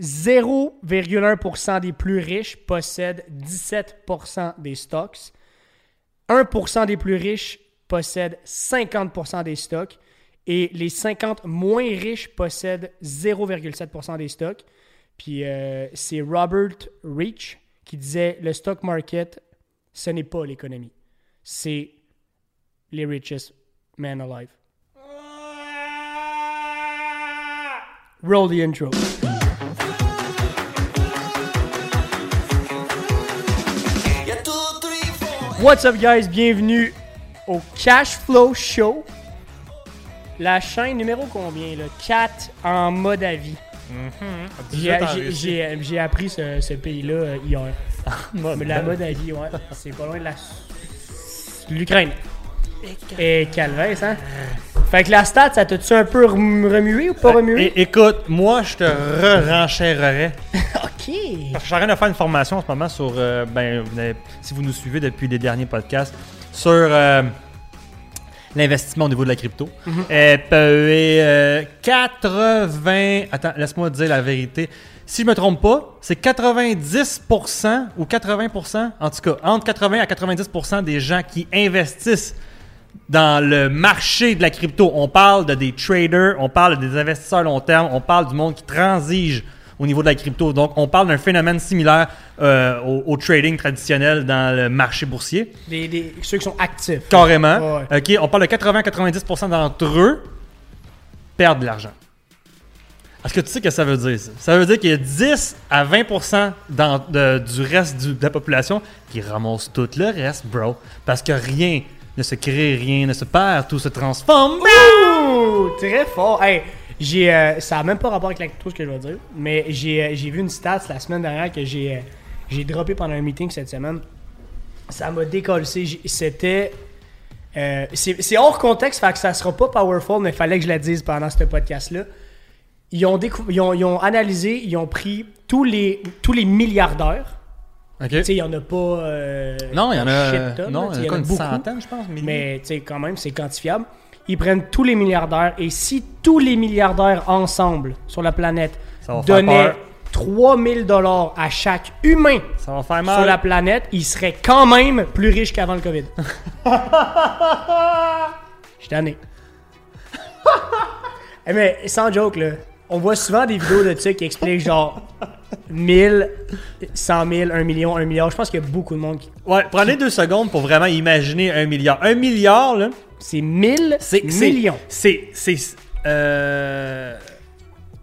0,1% des plus riches possèdent 17% des stocks. 1% des plus riches possèdent 50% des stocks. Et les 50 moins riches possèdent 0,7% des stocks. Puis euh, c'est Robert Rich qui disait le stock market, ce n'est pas l'économie. C'est les richest men alive. Roll the intro. What's up, guys? Bienvenue au Cash Flow Show. La chaîne numéro combien? Là? 4 en mode avis. J'ai- j'ai- appris ce, ce pays-là euh, hier. La mode avis, ouais. C'est pas loin de la. L'Ukraine. Et Calvès, hein? Fait que la stat, ça t'a-tu un peu rem- remué ou pas remué? É- écoute, moi, je te re-renchérerais. Ok. Je suis en train de faire une formation en ce moment sur, euh, ben, vous avez- si vous nous suivez depuis les derniers podcasts, sur euh, l'investissement au niveau de la crypto. Euh, et, euh, 80, attends, laisse-moi dire la vérité. Si je me trompe pas, c'est 90% ou 80%, en tout cas, entre 80 à 90% des gens qui investissent dans le marché de la crypto. On parle de des traders, on parle des investisseurs long terme, on parle du monde qui transige au niveau de la crypto. Donc, on parle d'un phénomène similaire euh, au, au trading traditionnel dans le marché boursier. Ceux qui sont actifs. Carrément. Ouais. On parle de 80-90% d'entre eux perdent de l'argent. Est-ce que tu sais ce que ça veut dire, ça? Ça veut dire qu'il y a 10 à 20% dans- de- du reste du- de la population qui ramasse tout le reste, bro. Parce que rien ne se crée, rien ne se perd, tout se transforme. Ouh, très fort. Hey, j'ai, euh, ça n'a même pas rapport avec crypto, ce que je vais dire, mais j'ai, euh, j'ai vu une stat la semaine dernière que j'ai, euh, j'ai droppé pendant un meeting cette semaine. Ça m'a décollé. C'était. c'est, hors contexte, fait que ça sera pas powerful, mais il fallait que je la dise pendant ce podcast-là. Ils ont, décou- ils ont analysé, ils ont pris tous les, tous les milliardaires. OK. Tu sais, il y en a pas. euh, Non, il y en a, non, il y en a une beaucoup. centaine, je pense. milliers. Mais tu sais, quand même, c'est quantifiable. Ils prennent tous les milliardaires et si tous les milliardaires ensemble sur la planète donnaient peur. 3000 dollars à chaque humain Ça va faire sur la planète, ils seraient quand même plus riches qu'avant le COVID. Je suis tanné. Eh, mais sans joke, là, on voit souvent des vidéos de ça qui expliquent genre 1000, 100 000, 1 million, 1 milliard. Je pense qu'il y a beaucoup de monde qui. Ouais, prenez deux secondes pour vraiment imaginer un milliard. Un milliard, là, C'est 1000 c'est c'est- millions. C'est. C'est. Euh.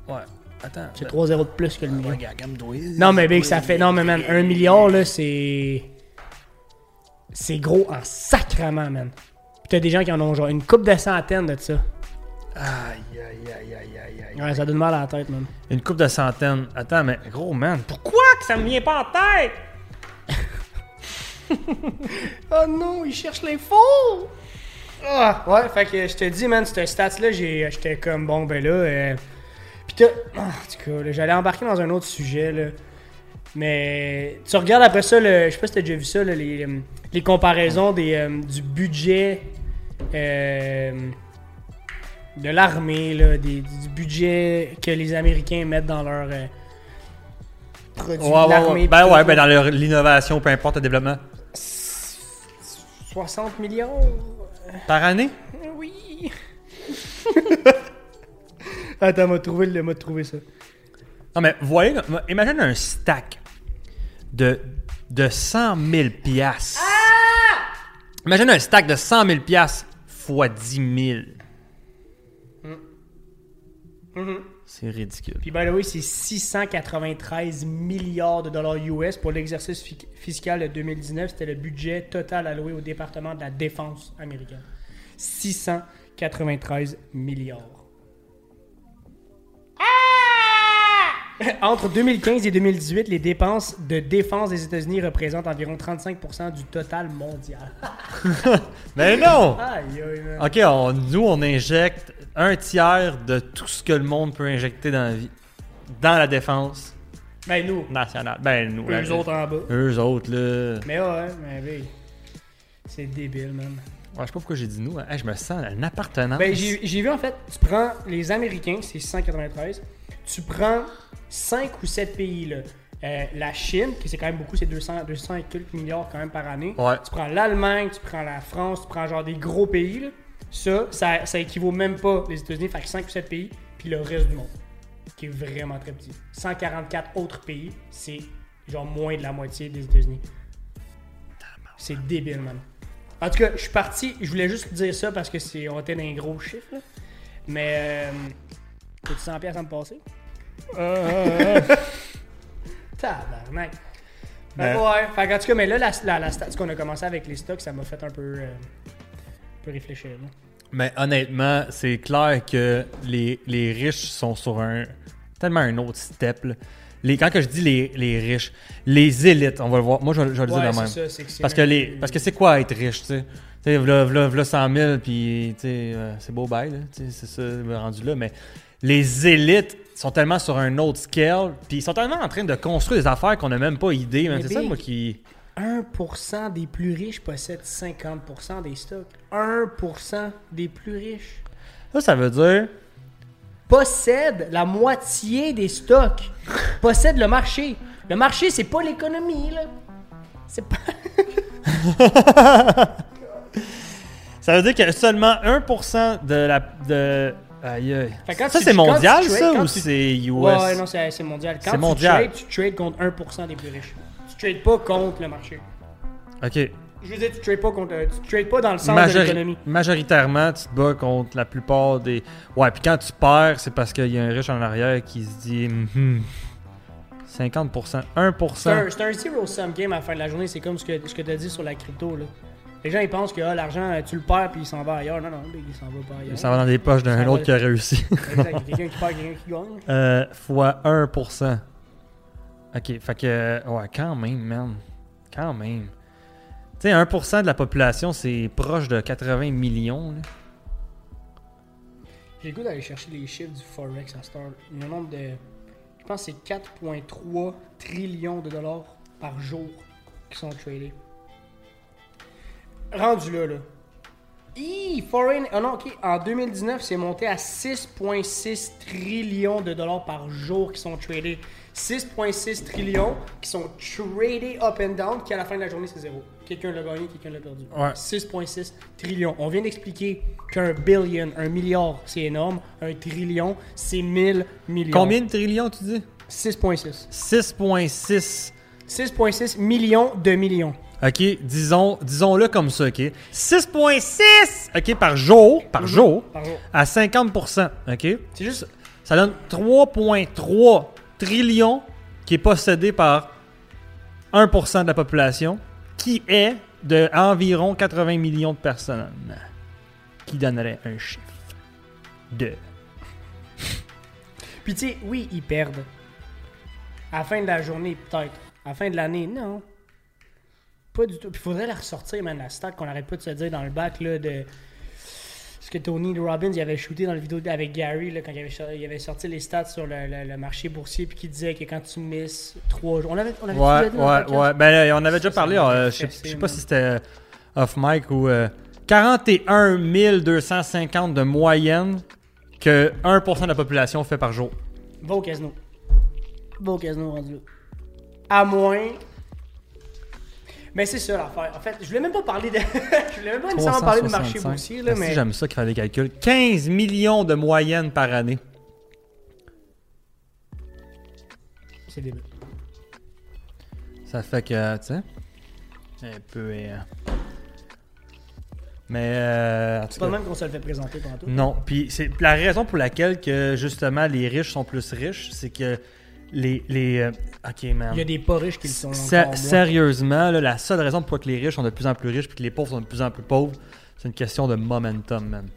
Ouais. Attends. C'est 3 zéros de plus que le million. Regarde, calme-toi. Non, mais Big, ça fait. Non, mais man, un milliard, là, c'est. C'est gros en sacrament, man. Puis t'as des gens qui en ont genre une coupe de centaines de ça. Aïe, aïe, aïe, aïe, aïe, aïe. Ouais, ça donne mal à la tête, man. Une coupe de centaines. Attends, mais gros man, pourquoi que ça me vient pas en tête? Oh non, il cherche l'info! Ah, ouais, fait que je te dis, man, cette stats-là, j'ai- j'étais comme, bon, ben là. Euh, Pis t'as. ah, en tout cas, là, j'allais embarquer dans un autre sujet, là. Mais tu regardes après ça, le, je sais pas si t'as déjà vu ça, là, les, euh, les comparaisons des, euh, du budget euh, de l'armée, là, des- du budget que les Américains mettent dans leur euh, produits Ouais, de ouais, l'armée. ouais. Ben ouais, ben dans leur- l'innovation, peu importe le développement. 60 millions? Par année? Oui. Attends, m'a trouvé, le- m'a trouvé ça. Non, mais voyez, imagine un stack de, de 100 000 piastres. Imagine un stack de 100 000 piastres fois 10 000. C'est ridicule. Puis, by the way, c'est 693 milliards de dollars US pour l'exercice fi- fiscal de 2019. C'était le budget total alloué au département de la défense américaine. 693 milliards. Entre 2015 et 2018, les dépenses de défense des États-Unis représentent environ 35% du total mondial. Mais non! Aïe, aïe, man. Ok, on- nous, on injecte un tiers de tout ce que le monde peut injecter dans la vie. Dans la défense Ben, nous, nationale. Ben, nous. eux autres en bas. Eux autres, là. Mais ouais, mais oui. C'est débile, man. Ouais, je sais pas pourquoi j'ai dit nous. hein. Hey, je me sens une appartenance. Ben, j'ai j'ai vu en fait, tu prends les Américains, c'est 693, Tu prends 5 ou 7 pays, là. Euh, la Chine, qui c'est quand même beaucoup, c'est 200, 200 et quelques milliards quand même par année. Ouais. Tu prends l'Allemagne, tu prends la France, tu prends genre des gros pays, là. Ça, ça, ça équivaut même pas les États-Unis, fait que 5 ou 7 pays, puis le reste du monde, qui est vraiment très petit. 144 autres pays, c'est genre moins de la moitié des États-Unis. C'est débile, man. En tout cas, je suis parti, je voulais juste dire ça parce que c'est on était dans un gros chiffre, là. Mais, euh, as-tu 100 pièces à me passer? Tabarnak. Ben- que ouais, fait qu'en tout cas, mais là, la, la, la stat qu'on a commencé avec les stocks, ça m'a fait un peu, euh, un peu réfléchir. là. Mais honnêtement, c'est clair que les, les riches sont sur un tellement un autre step. là. Les, quand que je dis les, les riches, les élites, on va le voir. Moi, je, je vais le dire Ouais, de même. ça, que Parce que, un les, peu- parce que c'est quoi être riche, tu sais? Tu sais, v'là, v'là, v'là 100 000, puis tu sais, euh, c'est beau bail, là, tu sais, c'est ça, rendu là. Mais les élites sont tellement sur un autre scale, puis ils sont tellement en train de construire des affaires qu'on n'a même pas idée. C'est ça, moi, qui... 1% des plus riches possèdent 50% des stocks. 1% des plus riches Ça, ça veut dire... possèdent la moitié des stocks. possèdent le marché. Le marché, c'est pas l'économie, là. C'est pas. Ça veut dire que seulement 1% de la... De... Aïe, aïe. Ça, c'est mondial, trades- ça, ou tu- c'est US? Ouais, non, c'est mondial. Quand C'est tu mondial. trades, tu trades contre 1% des plus riches. Tu trades pas contre le marché. OK. Je veux dire, tu trades pas contre. Tu trades pas dans le sens de l'économie. majoritairement, tu te bats contre la plupart des. Ouais, puis quand tu perds, c'est parce qu'il y a un riche en arrière qui se dit Mhm. 50%, 1%. C'est un, un zero-sum game à la fin de la journée. C'est comme ce que, ce que tu as dit sur la crypto. Là. Les gens ils pensent que ah, l'argent, tu le perds puis il s'en va ailleurs. Non, non, il s'en va pas ailleurs. Ça va dans les poches d'un autre va- qui a réussi. Exact. Il quelqu'un qui perd, quelqu'un qui gagne. Euh, fois 1%. Ok, fait que. Ouais, quand même, man. Quand même. Tu sais, 1% de la population, c'est proche de 80 millions. J'ai le goût d'aller chercher les chiffres du Forex à Star. Le nombre de. Je pense que c'est 4,3 trillions de dollars par jour qui sont tradés. Rendu là, là. Hi, foreign. Ah non, ok. En 2019, c'est monté à 6,6 trillions de dollars par jour qui sont tradés. 6,6 trillions qui sont tradés up and down, qui à la fin de la journée, c'est zéro. Quelqu'un l'a gagné, quelqu'un l'a perdu. Ouais. 6,6 trillions. On vient d'expliquer qu'un billion, un milliard, c'est énorme. Un trillion, c'est 1000 millions. Combien de trillions, tu dis? 6,6. 6,6. 6,6 millions de millions. OK, disons, disons-le comme ça, OK? 6,6 OK, par jour, par jour, Par jour. à 50 OK? C'est juste. Ça donne 3,3 trillions qui est possédé par 1% de la population, qui est de environ 80 millions de personnes, qui donnerait un chiffre de... Puis tu sais, oui, ils perdent. À la fin de la journée, peut-être. À la fin de l'année, non. Pas du tout. Puis faudrait la ressortir, man, la stat qu'on arrête pas de se dire dans le bac, là, de. Ce que Tony Robbins il avait shooté dans la vidéo avec Gary, là, quand il avait, il avait sorti les stats sur le, le- le marché boursier, puis qui disait que quand tu misses trois jours. On avait, on avait Ouais, dit le ouais, ouais. Ben, euh, on avait déjà parlé, euh, je sais- pas si c'était euh, off mic ou... euh, 41 250 de moyenne que 1% de la population fait par jour. Va au casino. Va au casino rendu là. À moins. Mais c'est ça l'affaire. En fait, je voulais même pas parler de. je voulais même pas nécessairement parler du marché 365. boursier, là, Ah, si, mais. j'aime ça qu'il fait des calculs. 15 millions de moyenne par année. C'est débile. Ça fait que, tu sais, un peu... euh, Mais, euh, C'est pas le même qu'on se le fait présenter tantôt. non. Puis c'est la raison pour laquelle que, justement, les riches sont plus riches, c'est que les... les euh, ok, man. Il y a des pas riches qui le sont. Sérieusement, là, la seule raison pourquoi que les riches sont de plus en plus riches puis que les pauvres sont de plus en plus pauvres, c'est une question de momentum, man.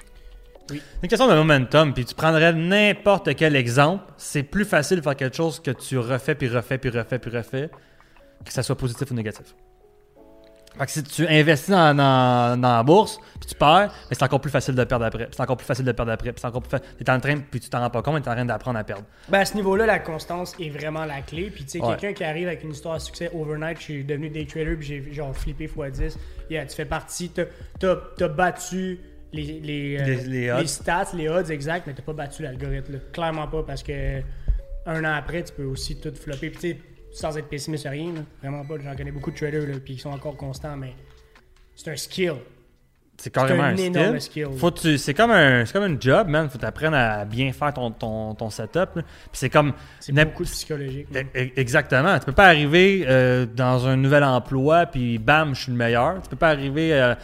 Oui. C'est une question de momentum, puis tu prendrais n'importe quel exemple, c'est plus facile de faire quelque chose que tu refais, puis refais, puis refais, puis refais, que ça soit positif ou négatif. Fait que si tu investis dans, dans- dans la bourse, puis tu perds, mais c'est encore plus facile de perdre après. C'est encore plus facile de perdre après. puis c'est encore plus fa- T'es en train, puis tu t'en rends pas compte, mais t'es en train d'apprendre à perdre. Ben, à ce niveau-là, la constance est vraiment la clé. Puis, tu sais, Ouais. quelqu'un qui arrive avec une histoire à succès overnight, je suis devenu day trader, puis j'ai genre flippé x10. Yeah, tu fais partie, t'as battu les, les, euh, Les- les odds. stats, les odds exacts, mais t'as pas battu l'algorithme. Clairement pas, parce que un an après, tu peux aussi tout flopper. Puis, tu sais, sans être pessimiste, rien, là. vraiment pas. J'en connais beaucoup de traders, là, puis ils sont encore constants, mais c'est un skill. C'est carrément un un, énorme skill. skill. Faut tu- c'est comme un, c'est comme un job, man. Faut t'apprendre à bien faire ton, ton, ton setup. là. Puis c'est comme C'est beaucoup de psychologique. E- e- Exactement. Tu peux pas arriver euh, dans un nouvel emploi puis bam, je suis le meilleur. Tu peux pas arriver, euh,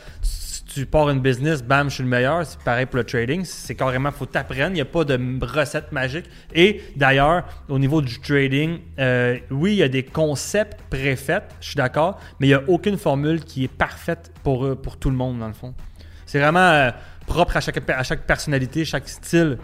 tu pars une business, bam, je suis le meilleur. C'est pareil pour le trading. C'est carrément, faut t'apprendre. Il n'y a pas de recette magique. Et d'ailleurs, au niveau du trading, euh, oui, il y a des concepts préfaits, je suis d'accord, mais il n'y a aucune formule qui est parfaite pour, pour tout le monde, dans le fond. C'est vraiment euh, propre à chaque, à chaque personnalité, chaque style.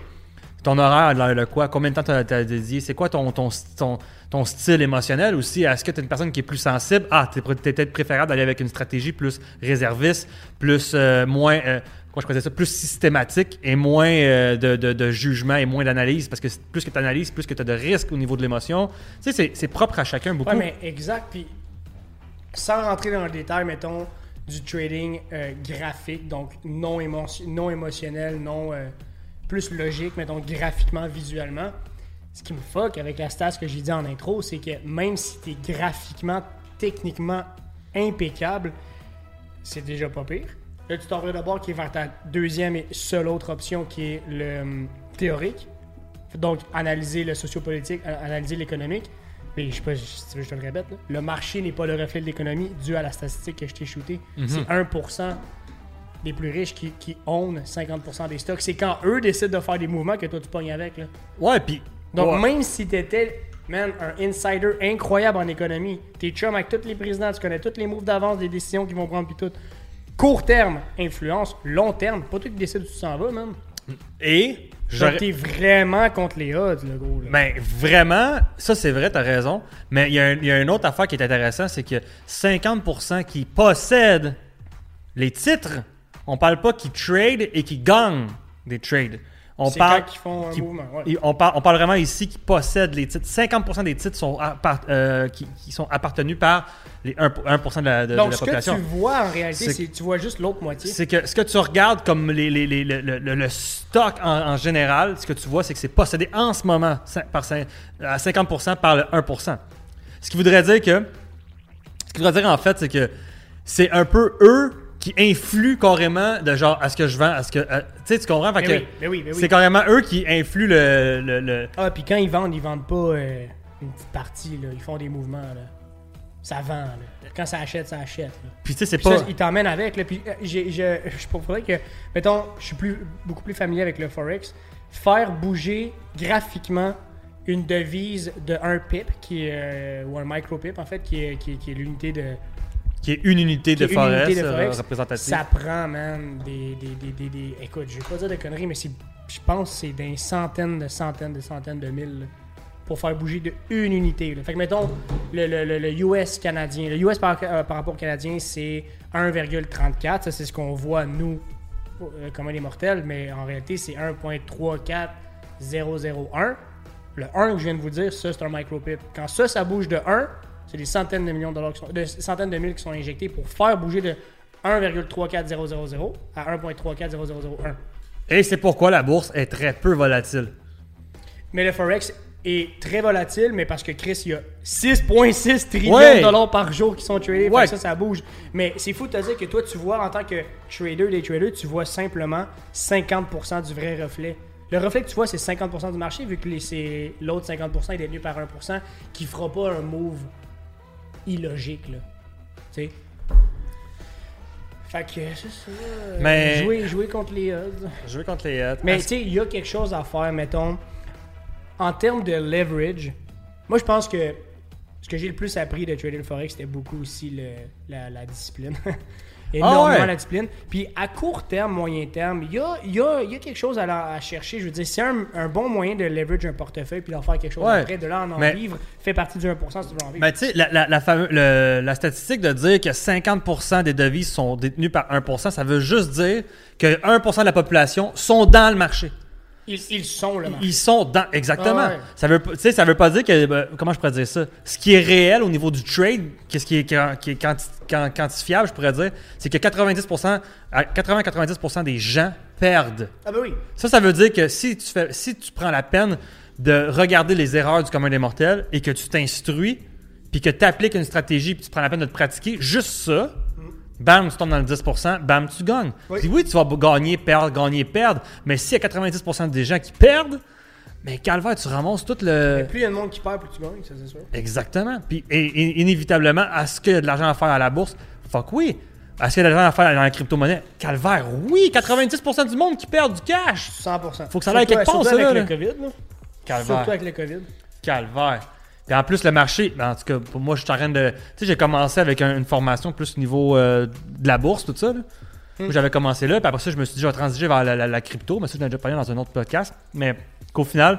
Ton horaire, le, le quoi? Combien de temps tu as, dédié? C'est quoi ton, ton, ton, style émotionnel aussi? Est-ce que tu es une personne qui est plus sensible? Ah, tu es peut-être préférable d'aller avec une stratégie plus réserviste, plus euh, moins. euh, je ça? Plus systématique et moins euh, de, de- de jugement et moins d'analyse? Parce que plus que tu analyses, plus que tu as de risques au niveau de l'émotion. Tu sais, c'est- propre à chacun beaucoup. Ouais, mais exact. Puis, sans rentrer dans le détail, mettons, du trading euh, graphique, donc non, émo- non émotionnel, non plus logique, mettons, graphiquement, visuellement. Ce qui me fuck avec la stat que j'ai dit en intro, c'est que même si tu es graphiquement, techniquement impeccable, c'est déjà pas pire. Là, tu t'en d'abord qui est vers ta deuxième et seule autre option qui est le hum, théorique. Donc, analyser le sociopolitique, euh, analyser l'économique. Mais je sais pas si tu veux que je te le répète. là. Le marché n'est pas le reflet de l'économie dû à la statistique que je t'ai shooté. C'est 1% des plus riches qui, qui own 50% des stocks. C'est quand eux décident de faire des mouvements que toi tu pognes avec. Là. Ouais, puis. Donc, ouais. même si t'étais, man, un insider incroyable en économie, t'es chum avec tous les présidents, tu connais tous les moves d'avance, des décisions qu'ils vont prendre, puis tout. Court terme, influence. Long terme, pas toi qui décides où tu t'en vas, man. Et. T'es vraiment contre les odds, le gros. Là. Ben, vraiment, ça c'est vrai, t'as raison. Mais il y, y a une autre affaire qui est intéressante, c'est que 50% qui possèdent les titres, on parle pas qui trade et qui gagnent des trades. On parle, quand ils font un qui- mouvement. ouais. et on, parle, on parle vraiment ici qui possèdent les titres. 50% des titres sont, appart- euh, qui, qui sont appartenus par les 1%, 1% de la, de- de Donc, la ce que population. tu vois en réalité, C'est- tu vois juste l'autre moitié. C'est que ce que tu regardes comme les, les- les- le, le- le stock en, en général, ce que tu vois, c'est que c'est possédé en ce moment par, à 50% par le 1%. Ce qui voudrait dire que. Ce qui voudrait dire en fait, c'est que c'est un peu eux qui influent carrément de genre à ce que je vends, à ce que. à- tu sais, tu comprends? Fait que oui, ben oui, ben oui. C'est carrément eux qui influent le. le- le- Ah, puis quand ils vendent, ils vendent pas euh, une petite partie, là. Ils font des mouvements, là. Ça vend, là. Quand ça achète, ça achète, là. Puis tu sais, c'est pas. ça, ils t'emmènent avec, là. Puis euh, je, je pourrais que, mettons, je suis plus, beaucoup plus familier avec le Forex. Faire bouger graphiquement une devise de 1 pip, qui est, euh, ou un micro pip, en fait, qui est, qui est, qui est l'unité de. Qui est une unité de unité Forex. représentative. Ça prend, man, des. des, des, des, écoute, je vais pas dire de conneries, mais je pense que c'est des centaines de centaines de centaines de mille, là, pour faire bouger de une unité. là. Fait que, mettons, le, le, le, le US canadien. Le US par, euh, par rapport au canadien, c'est 1,34. Ça, c'est ce qu'on voit, nous, euh, comme les mortels, mais en réalité, c'est 1,34001. Le 1 que je viens de vous dire, ça, c'est un micro-pip. Quand ça, ça bouge de 1, c'est des centaines de millions de dollars, qui sont, de centaines de mille qui sont injectés pour faire bouger de 1,34000 à 1,34001. Et c'est pourquoi la bourse est très peu volatile. Mais le Forex est très volatile, mais parce que Chris, il y a 6,6 trillions Ouais. de dollars par jour qui sont tradés. Ouais. ça, ça bouge. Mais c'est fou de te dire que toi, tu vois en tant que trader des traders, tu vois simplement 50% du vrai reflet. Le reflet que tu vois, c'est 50% du marché, vu que l'autre 50% est détenu par 1% qui fera pas un move illogique. Là. Tu sais? Fait que c'est ça. Mais- Jouer, jouer contre les odds. Jouer contre les hôtes. Mais tu sais, il y a quelque chose à faire, mettons, en termes de leverage. Moi, je pense que ce que j'ai le plus appris de trader le forex, c'était beaucoup aussi le- la, la discipline. Énormément Ah ouais. la discipline. Puis à court terme, moyen terme, il y a, y a- y a quelque chose à, la- à chercher. Je veux dire, c'est un, un bon moyen de leverage un portefeuille puis d'en faire quelque chose Ouais. après. De là en en Mais- vivre fait partie du 1% si tu veux en vivre. Ben, tu sais, la, la, la, fameux- le- la statistique de dire que 50% des devises sont détenues par 1%, ça veut juste dire que 1% de la population sont dans le marché. Ils, ils sont le marché. Ils sont dans. Exactement. Ah ouais. Ça veut, pas- tu sais, ça veut pas dire que. ben, comment je pourrais dire ça? Ce qui est réel au niveau du trade, qu'est-ce qui est, qui est quanti- quan- quantifiable, je pourrais dire, c'est que 90%, à 80-90% des gens perdent. Ah ben oui. Ça, ça veut dire que si tu, fais, si tu prends la peine de regarder les erreurs du commun des mortels et que tu t'instruis, puis que tu appliques une stratégie, puis tu prends la peine de te pratiquer, juste ça, bam, tu tombes dans le 10%, bam, tu gagnes. Oui. Puis oui, tu vas gagner, perdre, gagner, perdre, mais s'il y a 90% des gens qui perdent, mais calvaire, tu ramasses tout le... Mais plus il y a de monde qui perd, plus tu gagnes, ça c'est sûr. Exactement. Puis et- et- inévitablement, est-ce qu'il y a de l'argent à faire à la bourse? Fuck oui. Est-ce qu'il y a de l'argent à faire dans la crypto-monnaie? Calvaire, oui. 90% du monde qui perd du cash. 100%. Faut que ça aille quelque part, ça, avec là, le. COVID, là. Calvaire. Surtout avec le COVID. Calvaire. Puis en plus, le marché, ben, en tout cas, pour moi, je suis en train de. Tu sais, j'ai commencé avec un- une formation plus au niveau euh, de la bourse, tout ça. là. Moi, J'avais commencé là, puis après ça, je me suis dit, je vais transiger vers la, la- la crypto, mais ça, j'en ai déjà parlé dans un autre podcast. Mais qu'au final,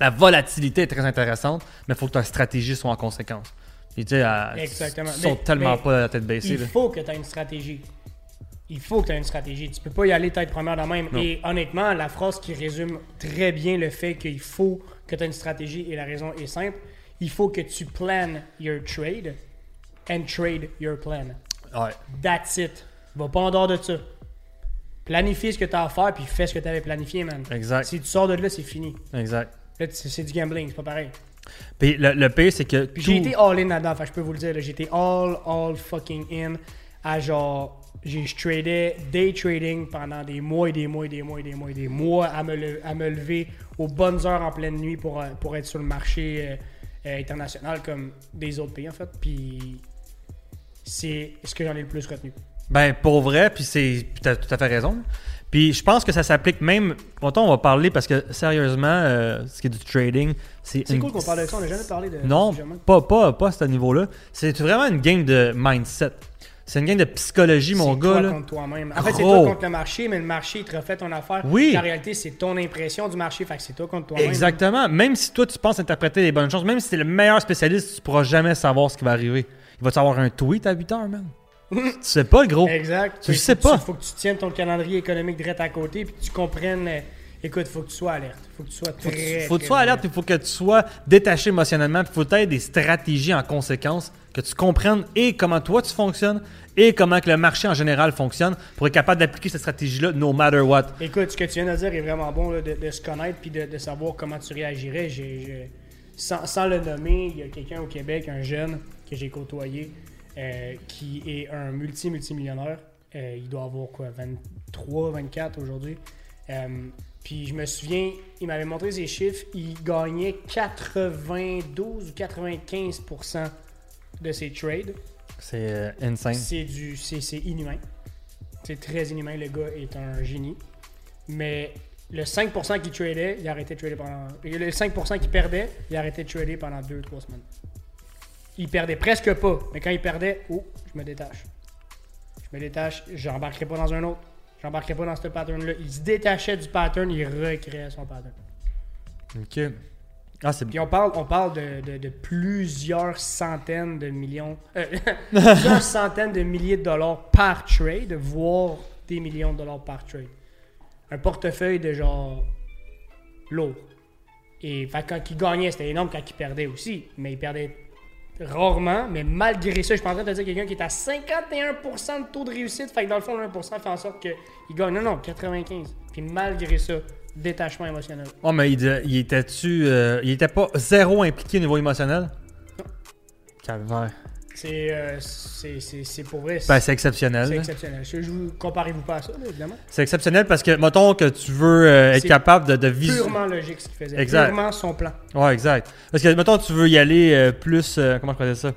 la volatilité est très intéressante, mais il faut que ta stratégie soit en conséquence. Puis tu sais, ils sont Mais- tellement mais pas la tête baissée. Il là. faut que tu aies une stratégie. Il faut que tu aies une stratégie. Tu peux pas y aller tête première de même. Non. Et honnêtement, la phrase qui résume très bien le fait qu'il faut que tu aies une stratégie, et la raison est simple, il faut que tu planes your trade and trade your plan. Ouais. That's it. Va pas en dehors de ça. Planifie ce que tu as à faire, puis fais ce que tu avais planifié, man. Exact. Si tu sors de là, c'est fini. Exact. Là, c'est du gambling, c'est pas pareil. Puis le, le pire, c'est que. Puis tout- j'ai été all in là-dedans, je peux vous le dire. été all, all fucking in à genre. J'ai je tradais day trading pendant des mois et des mois et des mois et des mois et des mois à me, le- à me lever aux bonnes heures en pleine nuit pour, euh, pour être sur le marché euh, euh, international comme des autres pays en fait. Puis c'est ce que j'en ai le plus retenu. Ben, pour vrai, puis c'est. puis T'as tout à fait raison. Puis je pense que ça s'applique même. Longtemps, on va parler parce que sérieusement, euh, ce qui est du trading, c'est. C'est une- cool qu'on parle de ça, on n'a jamais parlé de Non, pas, pas, pas à ce niveau-là. C'est vraiment une game de mindset. C'est une game de psychologie, mon C'est gars. toi Là. contre toi-même. En fait, c'est toi contre le marché, mais le marché, il te refait ton affaire. Oui. En réalité, c'est ton impression du marché, fait que c'est toi contre toi-même. Exactement. Même si toi, tu penses interpréter les bonnes choses, même si t'es le meilleur spécialiste, tu pourras jamais savoir ce qui va arriver. Il va te avoir un tweet à 8 heures, man. tu sais pas, gros. Exact. Tu sais pas. Il faut que tu tiennes ton calendrier économique direct à côté puis que tu comprennes. Écoute, faut que tu sois alerte. Faut que tu sois Faut que très. tu, faut que tu sois alerte, il faut que tu sois détaché émotionnellement, puis il faut que tu aies des stratégies en conséquence, que tu comprennes et comment toi tu fonctionnes et comment que le marché en général fonctionne pour être capable d'appliquer cette stratégie-là no matter what. Écoute, ce que tu viens de dire est vraiment bon là, de, de se connaître puis de, de savoir comment tu réagirais. Sans le nommer, il y a quelqu'un au Québec, un jeune que j'ai côtoyé, euh, qui est un multi-multimillionnaire. Euh, il doit avoir quoi, 23, 24 aujourd'hui. Euh, puis je me souviens, il m'avait montré ses chiffres, il gagnait 92 ou 95% de ses trades. C'est euh, insane. C'est du c'est c'est inhumain. C'est très inhumain. Le gars est un génie. Mais le 5% qui tradait, il a arrêté de trader pendant. et Le 5% qui perdait, il a arrêté de trader pendant 2-3 semaines. Il perdait presque pas. Mais quand il perdait, oh, je me détache. Je me détache, j'embarquerai pas dans un autre. J'embarquerai pas dans ce pattern-là. Il se détachait du pattern, il recréait son pattern. Ok. Ah, c'est Puis on parle, on parle de, de- de plusieurs centaines de millions, euh, plusieurs centaines de milliers de dollars par trade, voire des millions de dollars par trade. Un portefeuille de genre lourd. Et fait, quand il gagnait, c'était énorme quand il perdait aussi. Mais il perdait rarement. Mais malgré ça, je suis pas en train de te dire quelqu'un qui est à 51% de taux de réussite. Fait que dans le fond, le 1% fait en sorte qu'il gagne. Non, non, 95. Puis malgré ça, détachement émotionnel. Oh, mais il, il était-tu. euh, il était pas zéro impliqué au niveau émotionnel? Calvaire. C'est euh, c'est- c'est- c'est pour vrai. Ben, c'est exceptionnel. C'est exceptionnel. Je, je vous comparez-vous pas à ça, là, évidemment. C'est exceptionnel parce que, mettons que tu veux euh, être capable de, de visualiser. Purement logique ce qu'il faisait. Exact. Purement son plan. Ouais, exact. Parce que, mettons, tu veux y aller euh, plus. euh, comment je dire ça?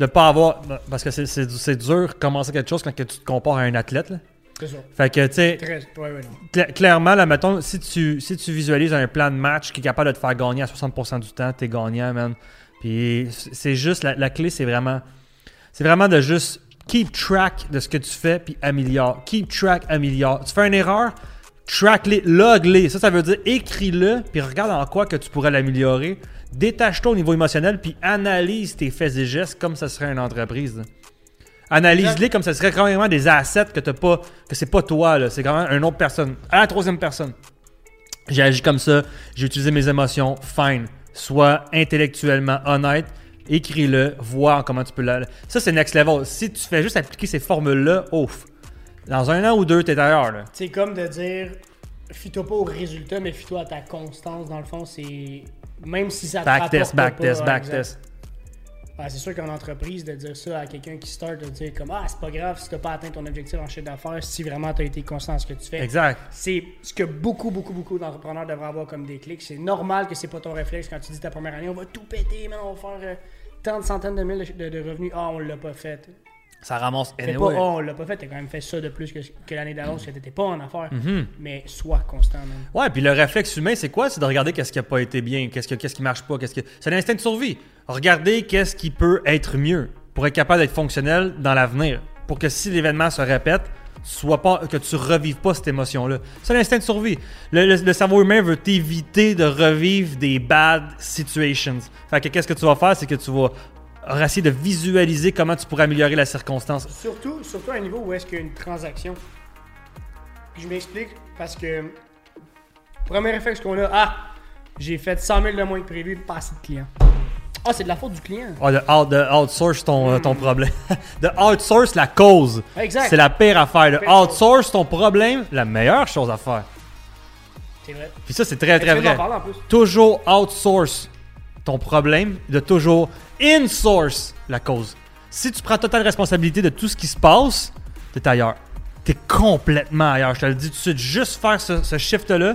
De pas avoir. Parce que c'est- dur de commencer quelque chose quand que tu te compares à un athlète. là. C'est ça. Fait que, tu sais. Ouais, ouais, clairement, là, mettons, si tu, si tu visualises un plan de match qui est capable de te faire gagner à 60% du temps, t'es gagnant, man. Puis c'est juste. La, clé, c'est vraiment. C'est vraiment de juste keep track de ce que tu fais, puis améliore. Keep track, améliore. Tu fais une erreur, track-les, log-les. Ça, ça veut dire écris-le, puis regarde en quoi que tu pourrais l'améliorer. Détache-toi au niveau émotionnel, puis analyse tes faits et gestes comme ça serait une entreprise. Analyse-les comme ça serait carrément des assets que t'as pas, que c'est pas toi, là. c'est quand même une autre personne. À la troisième personne. J'ai agi comme ça, j'ai utilisé mes émotions, fine. Sois intellectuellement honnête, écris-le, vois comment tu peux la. Ça, c'est next level. Si tu fais juste appliquer ces formules-là, ouf. Dans un an ou deux, t'es ailleurs, là. C'est comme de dire fie-toi pas au résultat, mais fie-toi à ta constance. Dans le fond, c'est. Même si ça te Back test, back pas, test, back exact. test. Ouais, c'est sûr qu'en entreprise, de dire ça à quelqu'un qui start, de dire comme Ah, c'est pas grave si t'as pas atteint ton objectif en chiffre d'affaires, si vraiment t'as été constant dans ce que tu fais. Exact. C'est ce que beaucoup, beaucoup, beaucoup d'entrepreneurs devraient avoir comme déclic. C'est normal que c'est pas ton réflexe quand tu dis ta première année, on va tout péter, man, on va faire euh, tant de centaines de mille de, de revenus. Ah, on l'a pas fait. Ça ramasse anyway. pas, ah, on l'a pas fait, t'as quand même fait ça de plus que, que l'année d'avant, parce que t'étais pas en affaires. Mhm. Mais sois constant, man. Ouais, puis le réflexe humain, c'est quoi? C'est de regarder qu'est-ce qui a pas été bien, qu'est-ce, que, qu'est-ce qui marche pas, qu'est-ce que... C'est l'instinct de survie. Regardez qu'est-ce qui peut être mieux pour être capable d'être fonctionnel dans l'avenir. Pour que si l'événement se répète, soit pas, que tu revives pas cette émotion-là. C'est l'instinct de survie. Le, le- cerveau humain veut t'éviter de revivre des bad situations. Fait que qu'est-ce que tu vas faire? C'est que tu vas essayer de visualiser comment tu pourrais améliorer la circonstance. Surtout, surtout à un niveau où est-ce qu'il y a une transaction. Je m'explique parce que premier réflexe qu'on a, ah, j'ai fait 100 000 de moins que prévu, pas assez de clients. Ah, c'est de la faute du client. Ah, de, out- de outsource ton, euh, ton problème. de outsource la cause. Exact. C'est la pire affaire. De outsource ton problème, la meilleure chose à faire. C'est vrai. Puis ça, c'est très, très vrai. parler en plus? Toujours outsource ton problème, de toujours insource la cause. Si tu prends totale responsabilité de tout ce qui se passe, t'es ailleurs. T'es complètement ailleurs. Je te le dis tout de suite, juste faire ce, ce shift-là,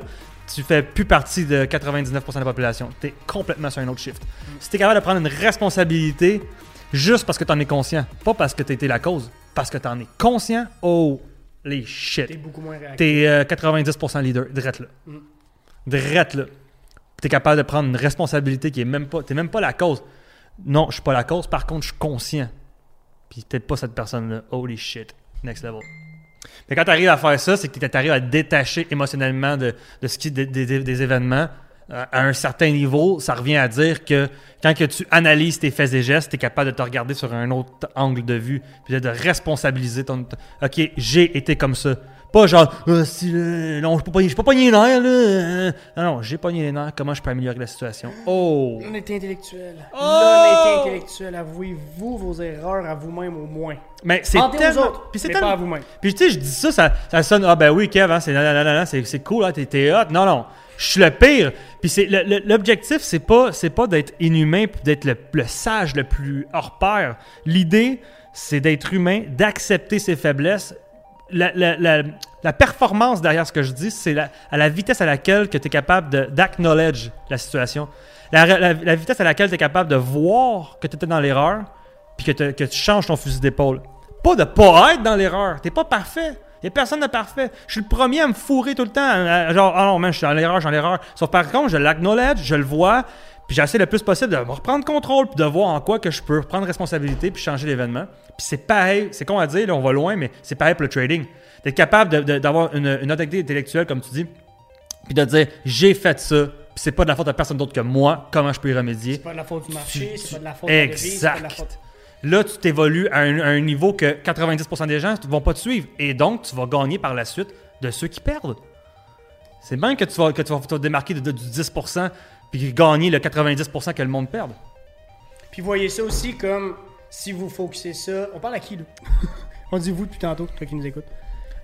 tu fais plus partie de 99% de la population. T'es complètement sur un autre shift. Si t'es capable de prendre une responsabilité juste parce que t'en es conscient, pas parce que t'as été la cause, parce que t'en es conscient, oh, les shit. T'es beaucoup moins réactif. T'es euh, 90% leader, drette là. Mm. Drette là. T'es capable de prendre une responsabilité qui est même pas. T'es même pas la cause. Non, je suis pas la cause, par contre, je suis conscient. Puis peut-être pas cette personne-là. Holy shit. Next level. Mais quand tu arrives à faire ça, c'est que tu arrives à te détacher émotionnellement de, de des, événements. Euh, À un certain niveau, ça revient à dire que quand que tu analyses tes faits et gestes, tu es capable de te regarder sur un autre angle de vue, puis de, responsabiliser ton- Ok, j'ai été comme ça. Pas genre, Ah, si, là, non, je peux pas, je peux pas les nerfs, là. Euh, Non, non, j'ai pogné les nerfs, comment je peux améliorer la situation? Oh! L'honnêteté intellectuelle. Oh! L'honnêteté intellectuelle. Avouez-vous vos erreurs à vous-même au moins. Mais c'est tellement. autres, Puis c'est tellement- pas à vous-même. Puis tu sais, je dis ça, ça, ça sonne, ah ben oui, Kev, hein, c'est, cool, hein, t'es, hot. Non, non, je suis le pire. Puis c'est, l'objectif, c'est pas, c'est pas d'être inhumain d'être le, le sage le plus hors pair. L'idée, c'est d'être humain, d'accepter ses faiblesses. La, la- performance derrière ce que je dis, c'est à la vitesse à laquelle tu es capable d'acknowledge la situation. La, vitesse à laquelle tu es capable de voir que tu étais dans l'erreur, puis que, que tu changes ton fusil d'épaule. Pas de pas être dans l'erreur. T'es pas parfait. Y a personne de parfait. Je suis le premier à me fourrer tout le temps. à- Genre, ah non, man, je suis dans l'erreur, je suis dans l'erreur. Sauf par contre, je l'acknowledge, je le vois, puis j'essaie le plus possible de me reprendre contrôle, puis de voir en quoi que je peux reprendre responsabilité, puis changer l'événement. Puis c'est pareil, c'est con à dire, là, on va loin, mais c'est pareil pour le trading. D'être capable d'avoir une, une honnêteté intellectuelle, comme tu dis, puis de dire, j'ai fait ça, puis c'est pas de la faute de personne d'autre que moi, comment je peux y remédier? C'est pas de la faute du marché, c'est pas de la faute de la devise, c'est pas de la Exact. faute. Là, tu t'évolues à un, à un niveau que 90% des gens ne vont pas te suivre. Et donc, tu vas gagner par la suite de ceux qui perdent. C'est bien que tu vas, que tu vas te démarquer de, de- du 10% puis gagner le 90% que le monde perde. Puis voyez ça aussi comme si vous focussez ça. On parle à qui, là? On dit vous depuis tantôt, toi qui nous écoutes.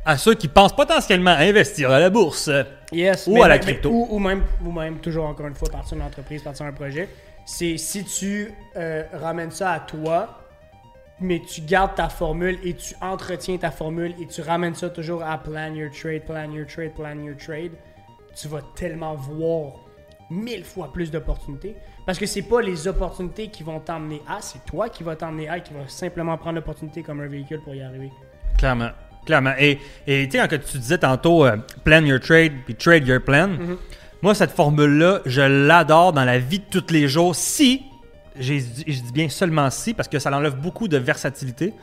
À ceux qui pensent potentiellement à investir à la bourse. Yes. Ou à la crypto. ou, ou même, ou même, toujours encore une fois, partir d'une entreprise, partir d'un projet. C'est si tu euh, ramènes ça à toi, mais tu gardes ta formule et tu entretiens ta formule et tu ramènes ça toujours à plan your trade, plan your trade, plan your trade, tu vas tellement voir mille fois plus d'opportunités. Parce que c'est pas les opportunités qui vont t'emmener à, c'est toi qui vas t'emmener à et qui va simplement prendre l'opportunité comme un véhicule pour y arriver. Clairement. Clairement. Et tu sais, quand tu disais tantôt euh, plan your trade puis trade your plan, moi, cette formule-là, je l'adore dans la vie de tous les jours. Si, je dis bien seulement si, parce que ça enlève beaucoup de versatilité,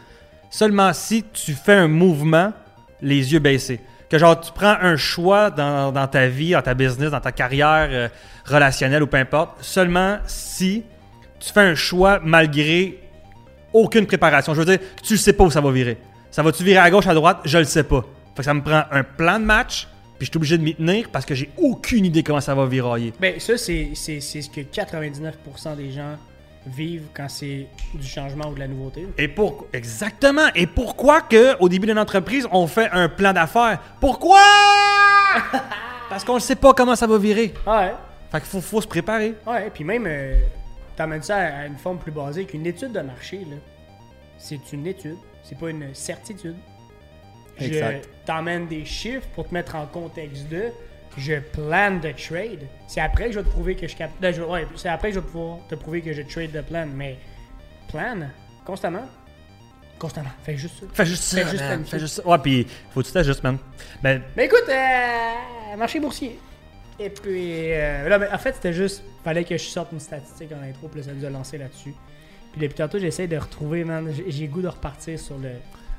seulement si tu fais un mouvement les yeux baissés. Que genre, tu prends un choix dans, ta vie, dans ta business, dans ta carrière euh, relationnelle ou peu importe, seulement si tu fais un choix malgré aucune préparation. Je veux dire, tu sais pas où ça va virer. Ça va-tu virer à gauche, à droite? Je le sais pas. Fait que ça me prend un plan de match, puis je suis obligé de m'y tenir parce que j'ai aucune idée comment ça va virailler. Ben, ça, c'est ce que 99% des gens vivent quand c'est du changement ou de la nouveauté. Et pour exactement. Et pourquoi que au début d'une entreprise on fait un plan d'affaires? Pourquoi? Parce qu'on ne sait pas comment ça va virer. Ouais. Fait qu'il faut, faut se préparer. Ouais, puis même, euh, t'amènes ça à une forme plus basique. Une étude de marché, là, c'est une étude, c'est pas une certitude. Je Exact. t'emmène des chiffres pour te mettre en contexte de. Je plane de trade. C'est après que je vais te prouver que je capte. Ouais, c'est après que je vais pouvoir te prouver que je trade de plan. Mais plan, constamment. Constamment. Fais juste ça. Fais juste ça, Fais juste man. planifier. Fais juste ça. Ouais, puis faut que tu t'ajustes, man. Ben, Mais écoute, euh, marché boursier. Et puis, euh, là, mais en fait, c'était juste, fallait que je sorte une statistique en intro, puis ça nous a lancé là-dessus. Puis depuis tantôt, j'essaie de retrouver, man, j'ai goût de repartir sur le,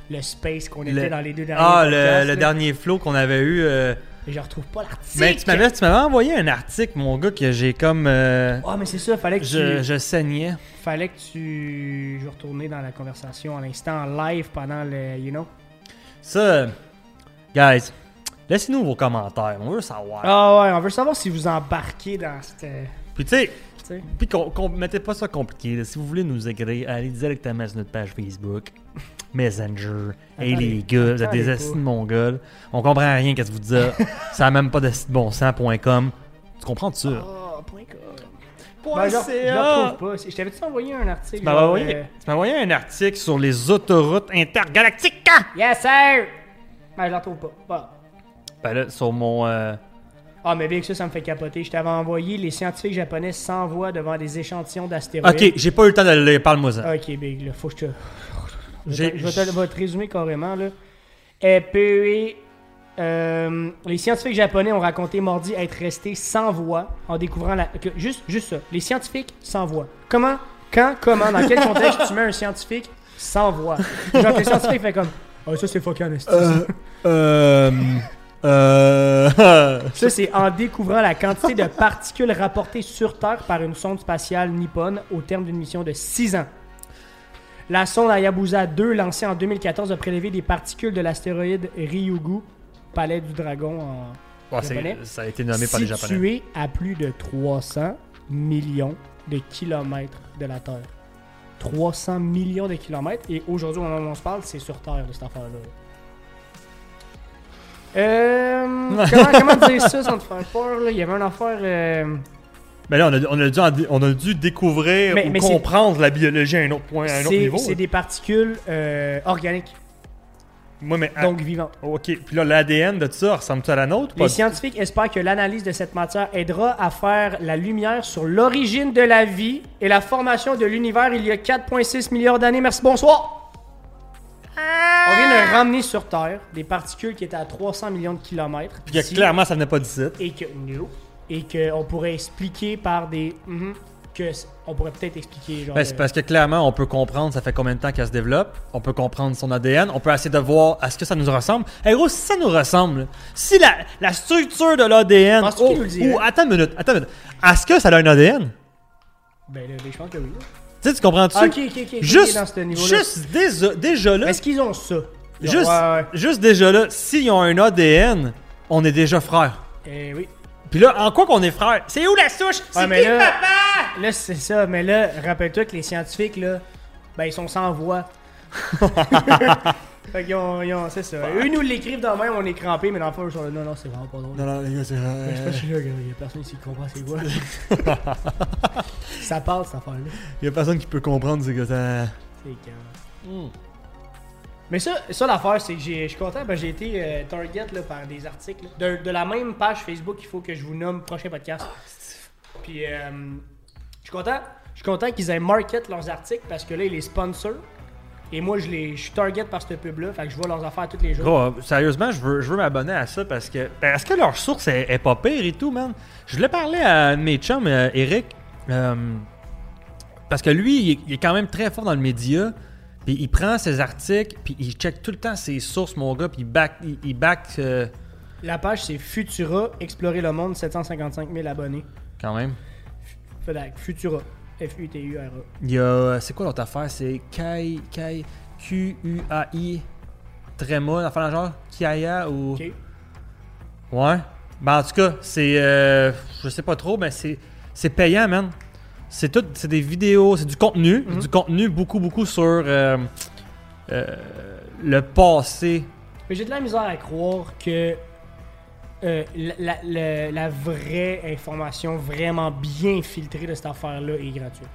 le space qu'on était Le- dans les deux derniers ah, le, podcasts, le dernier flow qu'on avait eu. euh, Mais je retrouve pas l'article. Mais tu m'avais, tu m'avais envoyé un article, mon gars, que j'ai comme. euh, Ah, mais c'est ça, fallait que je, tu... je saignais. Fallait que tu... Je retourner dans la conversation à l'instant, en live, pendant le, you know? Ça, guys, laissez-nous vos commentaires. On veut savoir. Ah ouais, on veut savoir si vous embarquez dans cette... Puis tu sais, puis qu'on, qu'on mettez pas ça compliqué. là. Si vous voulez nous écrire, allez directement sur notre page Facebook. Messenger. Hey les gars, vous êtes des assis de mongols. On comprend rien qu'est-ce que vous dites. ça a même pas de bon sens.com. Tu comprends tout ça? Ah, point com. Point Ben, je pas. Je t'avais-tu envoyé un article? Tu envoyé, euh, tu m'as envoyé un article sur les autoroutes intergalactiques. Yes, sir! Ben, je la retrouve pas. Bon. Ben là, sur mon. euh, Ah, mais bien que ça, ça me fait capoter. Je t'avais envoyé les scientifiques japonais s'envoient devant des échantillons d'astéroïdes. Ok, j'ai pas eu le temps de le lire. Parle-moi ça. Ok, big, là, faut que je te. Je vais te, résumer carrément, là. Et puis, euh, les scientifiques japonais ont raconté mardi être restés sans voix en découvrant la. que- juste, juste ça. Les scientifiques sans voix. Comment, quand, comment, dans quel contexte tu mets un scientifique sans voix? Genre, que le scientifique fait comme. Ah, ça, c'est fucking ça. Euh. Euh. Ça, c'est en découvrant la quantité de particules rapportées sur Terre par une sonde spatiale nippone au terme d'une mission de 6 ans. La sonde Hayabusa 2, lancée en 2014, a prélevé des particules de l'astéroïde Ryugu, palais du dragon en Ouais, Japonais. ça a été nommé par les Japonais. situé à plus de 300 millions de kilomètres de la Terre. 300 millions de kilomètres. Et aujourd'hui, au moment où on se parle, c'est sur Terre, de cette affaire-là. Euh, comment, comment dire ça sans te faire peur? Là? Il y avait une affaire... euh, Mais là, on a, on a dû, en- on a dû découvrir Mais- ou mais comprendre la biologie à un autre point, à un autre niveau. c'est des particules euh, organiques, Moi, mais. ah, donc vivantes. ok, puis là, l'ADN de tout ça ressemble-tu à la nôtre? Les Pas- scientifiques espèrent que l'analyse de cette matière aidera à faire la lumière sur l'origine de la vie et la formation de l'univers il y a 4,6 milliards d'années. Merci, bonsoir! On vient de ramener sur Terre des particules qui étaient à 300 millions de kilomètres. Puis que clairement, ça venait pas d'ici. Et que, no, et qu'on pourrait expliquer par des... mhm, que on pourrait peut-être expliquer genre... Ben, c'est euh, parce que clairement, on peut comprendre ça fait combien de temps qu'elle se développe. On peut comprendre son ADN. On peut essayer de voir est-ce que ça nous ressemble. Et gros, si ça nous ressemble, si la, la structure de l'ADN. Dirait? ou attends une minute, attends une minute. Est-ce que ça a un ADN? Ben, là, ben, je pense que oui. Tu sais, tu comprends-tu? Ah, ok, ok, ok. ok, Juste, dans ce juste déjà, déjà là, Est-ce qu'ils ont ça? Juste, Ouais, ouais. juste déjà là, s'ils ont un ADN, on est déjà frères. Eh oui. Puis là, en quoi qu'on est frères? C'est où la souche? C'est mais qui là- papa? Là, c'est ça. Mais là, rappelle-toi que les scientifiques, là, ben, ils sont sans voix. fait qu'ils ont, ils ont- c'est ça. Eux, ils nous l'écrivent dans le même, on est crampé, mais dans le fond, ils sont là, non, non, c'est vraiment pas drôle. Non, non, les gars, c'est Mais je sais pas si là, il y a personne ici qui comprend c'est quoi. ça parle, cette affaire-là. Il y a personne qui peut comprendre, c'est que ça. C'est calme. Mais ça, ça l'affaire, c'est que j'ai- je suis content, ben, j'ai été euh, target là, par des articles. là. De, de la même page Facebook, il faut que je vous nomme prochain podcast. Puis, euh, je suis content. Je suis content qu'ils aient market leurs articles parce que là, ils les sponsorent. Et moi, je, les, je suis target par cette pub-là. Fait que je vois leurs affaires tous les jours. Gros, euh, sérieusement, je veux, je veux m'abonner à ça parce que. ben, Est-ce que leur source est, est pas pire et tout, man? Je voulais parler à un de mes chums, Eric. parce que lui, il est, il est quand même très fort dans le média. Puis il prend ses articles, puis il check tout le temps ses sources, mon gars, puis il back. Il, il back euh, La page, c'est Futura, Explorer le monde, 755 000 abonnés. quand même. Que Futura. F-U-T-U-R-A. Il y a. euh, C'est quoi l'autre affaire? C'est Kai. Kai. Q-U-A-I. Tréma, l'affaire dans le genre? Kiaya ou? Ok. Ouais. Ben, en tout cas, c'est. euh, je sais pas trop, mais c'est. C'est payant, man. C'est tout. C'est des vidéos, c'est du contenu. Mhm. Du contenu beaucoup, beaucoup sur euh, euh, le passé. Mais j'ai de la misère à croire que euh, la, la- la- la vraie information vraiment bien filtrée de cette affaire-là est gratuite.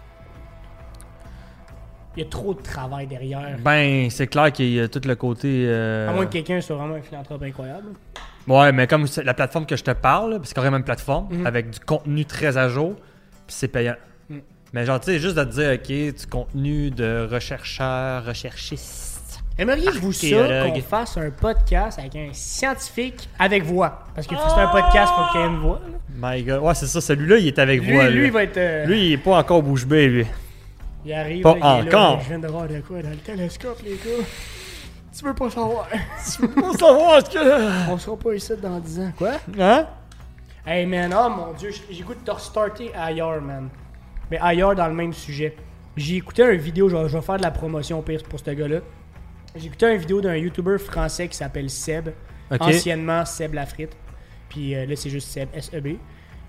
Il y a trop de travail derrière. Ben, c'est clair qu'il y a tout le côté. euh, À moins que quelqu'un soit vraiment un philanthrope incroyable. Ouais, mais comme la plateforme que je te parle, c'est carrément une plateforme Mhm. avec du contenu très à jour, puis c'est payant. Mais genre, tu sais, juste de te dire, ok, du contenu de rechercheur, recherchiste. Aimeriez-vous ça qu'on fasse un podcast avec un scientifique avec voix? Parce que c'est un podcast, faut qu'il y ait une voix. là. My god. Ouais, c'est ça, celui-là, il est avec Lui, moi. lui, Lui, il va être. euh, Lui, il est pas encore bouche bée, lui. il arrive. pas là, il est là, encore. je viens de voir de quoi dans le télescope, les gars. Tu veux pas savoir. Pour savoir ce que. On sera pas ici dans 10 ans. Quoi? Hein? Hey man, oh mon dieu, j- j'écoute t'as restarté ailleurs, man. Mais ailleurs dans le même sujet. J'ai écouté une vidéo, je vais, je vais faire de la promotion pire pour ce gars-là. J'ai écouté une vidéo d'un YouTuber français qui s'appelle Seb. Anciennement Seb Lafrite. Puis euh, là, c'est juste Seb, S-E-B.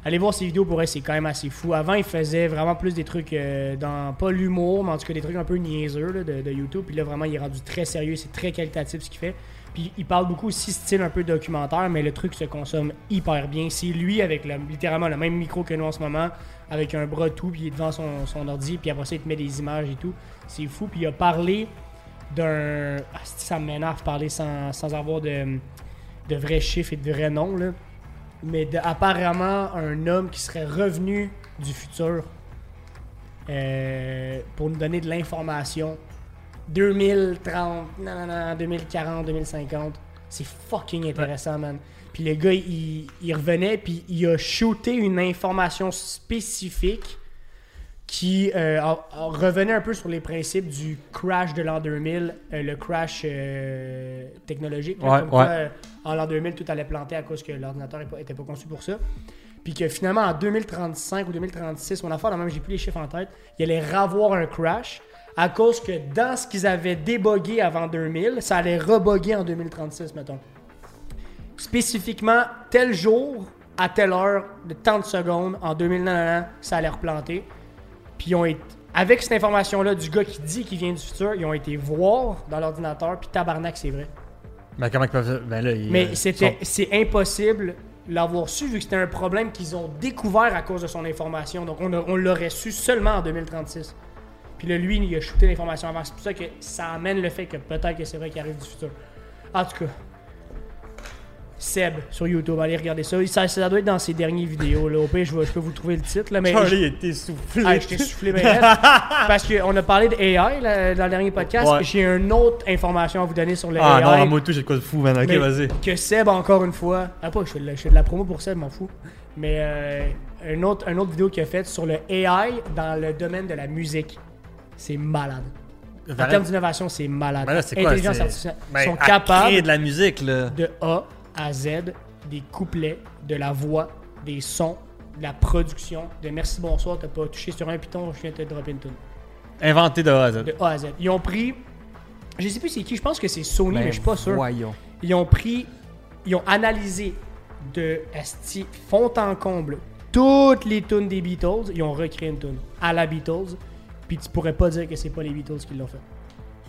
Allez voir ses vidéos pour elle, c'est quand même assez fou. Avant, il faisait vraiment plus des trucs euh, dans, pas l'humour, mais en tout cas des trucs un peu niaiseux là, de, de YouTube. Puis là, vraiment, il est rendu très sérieux, c'est très qualitatif ce qu'il fait. Puis il parle beaucoup aussi style un peu documentaire, mais le truc se consomme hyper bien. C'est lui avec le- littéralement le même micro que nous en ce moment, avec un bras tout, puis il est devant son, ordi, puis après ça, il te met des images et tout. C'est fou. Puis il a parlé d'un. Ah, ça m'énerve parler sans, sans avoir de, de vrais chiffres et de vrais noms, là. Mais de- apparemment, un homme qui serait revenu du futur euh, pour nous donner de l'information. 2030, non, non, non, 2040, 2050. C'est fucking intéressant, man. Puis le gars, il, il revenait, puis il a shooté une information spécifique qui euh, a- a- revenait un peu sur les principes du crash de l'an 2000, euh, le crash euh, technologique. Ouais, comme quoi, ouais. euh, en l'an 2000, tout allait planter à cause que l'ordinateur n'était pas conçu pour ça. Puis que finalement, en 2035 ou 2036, mon affaire, là, même, j'ai plus les chiffres en tête, il allait revoir un crash à cause que dans ce qu'ils avaient débogué avant 2000, ça allait reboguer en 2036, mettons. Spécifiquement, tel jour, à telle heure, de tant de secondes, en 2000, nan, nan, nan, ça allait replanter. Puis ils ont été, avec cette information-là du gars qui dit qu'il vient du futur, ils ont été voir dans l'ordinateur, puis tabarnak, c'est vrai. Ben, comment ils peuvent. Ben là, ils. Mais euh, c'était, sont- c'est impossible l'avoir su vu que c'était un problème qu'ils ont découvert à cause de son information. Donc on, a- on l'aurait su seulement en 2036. Puis là, lui, il a shooté l'information avant. C'est pour ça que ça amène le fait que peut-être que c'est vrai qu'il arrive du futur. En tout cas, Seb sur YouTube, allez regarder ça. Ça, ça doit être dans ses dernières vidéos. Là. Au pire, je, je peux vous trouver le titre. Là, mais Charlie était soufflé. ah, je t'ai soufflé raide. Parce qu'on a parlé de AI là, dans le dernier podcast. Ouais. J'ai une autre information à vous donner sur le Ah AI. non, moi tout, j'ai de quoi de fou, man. Ok, Mais vas-y. Que Seb, encore une fois. Ah, pas, je fais de la, je fais de la promo pour Seb, m'en fous. Mais euh, une, autre, une autre vidéo qu'il a faite sur le AI dans le domaine de la musique. C'est malade. En termes d'innovation, c'est malade. Ben là, quoi, Intelligence artificielle. Ben, sont capables de la musique, là. de A à Z des couplets, de la voix, des sons, de la production, de merci, bonsoir, t'as pas touché sur un piton, je viens de te dropper une tune. Inventé de A à Z. De A à Z. Ils ont pris. Je sais plus c'est qui, je pense que c'est Sony, Ben, mais je suis pas sûr. Voyons. Ils ont pris, ils ont analysé de esti, fond en comble toutes les tunes des Beatles. Ils ont recréé une tune à la Beatles. Puis tu pourrais pas dire que c'est pas les Beatles qui l'ont fait.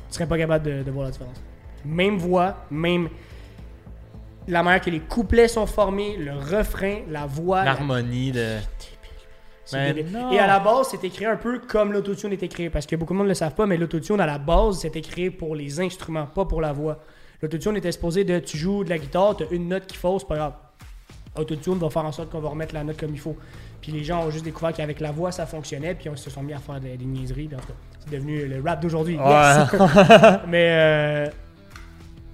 Tu serais pas capable de, de voir la différence. Même voix, même la manière que les couplets sont formés, le refrain, la voix. la- L'harmonie de. débile. non. Et à la base, c'était créé un peu comme l'autotune était créé. Parce que beaucoup de monde ne le savent pas, mais l'autotune, à la base, c'était créé pour les instruments, pas pour la voix. L'autotune était supposé de tu joues de la guitare, tu as une note qui fausse, pas grave. Autotune va faire en sorte qu'on va remettre la note comme il faut. Puis les gens ont juste découvert qu'avec la voix, ça fonctionnait, puis ils se sont mis à faire des, des niaiseries. C'est devenu le rap d'aujourd'hui. Yes! Mais euh,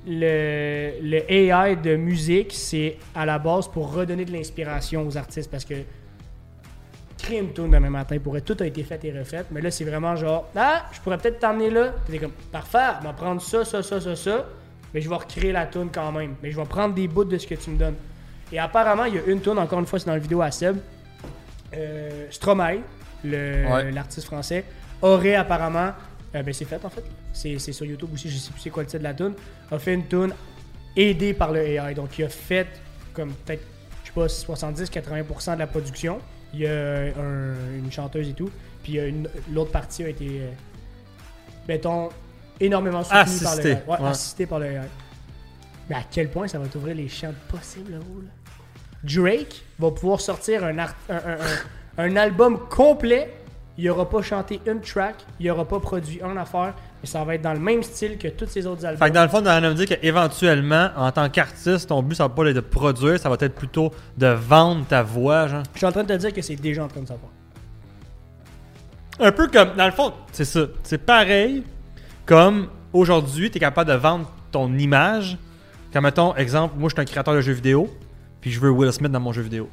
le, le AI de musique, c'est à la base pour redonner de l'inspiration aux artistes parce que créer une tune demain matin pourrait tout a été fait et refait, mais là c'est vraiment genre ah je pourrais peut-être t'emmener là, t'es comme parfait, on va prendre ça, ça, ça, ça, ça, mais je vais recréer la tune quand même, mais je vais prendre des bouts de ce que tu me donnes. Et apparemment il y a une tune encore une fois c'est dans la vidéo à Seb, euh, Stromae, Ouais. l'artiste français, aurait apparemment euh, ben c'est fait en fait. C'est c'est sur YouTube aussi, je sais plus c'est quoi le titre de la tune. A fait une tune aidée par le AI. Donc il a fait comme peut-être, je sais pas, 70-80% de la production. Il y a un- une chanteuse et tout. Puis il y a une- l'autre partie a été, euh, mettons, énormément soutenue par le AI. Ouais, ouais. assisté par le AI. Mais à quel point ça va t'ouvrir les champs possibles, là, là? Drake va pouvoir sortir un, art- un, un- un- un album complet. Il aura pas chanté une track, il aura pas produit une affaire, mais ça va être dans le même style que tous ses autres albums. Fait que dans le fond, dans me dire qu'éventuellement, en tant qu'artiste, ton but, ça va pas être de produire, ça va être plutôt de vendre ta voix, genre. Je suis en train de te dire que c'est déjà en train de savoir. Un peu comme, dans le fond, c'est ça. C'est pareil comme aujourd'hui, tu es capable de vendre ton image. Comme mettons, exemple, moi je suis un créateur de jeux vidéo, puis je veux Will Smith dans mon jeu vidéo.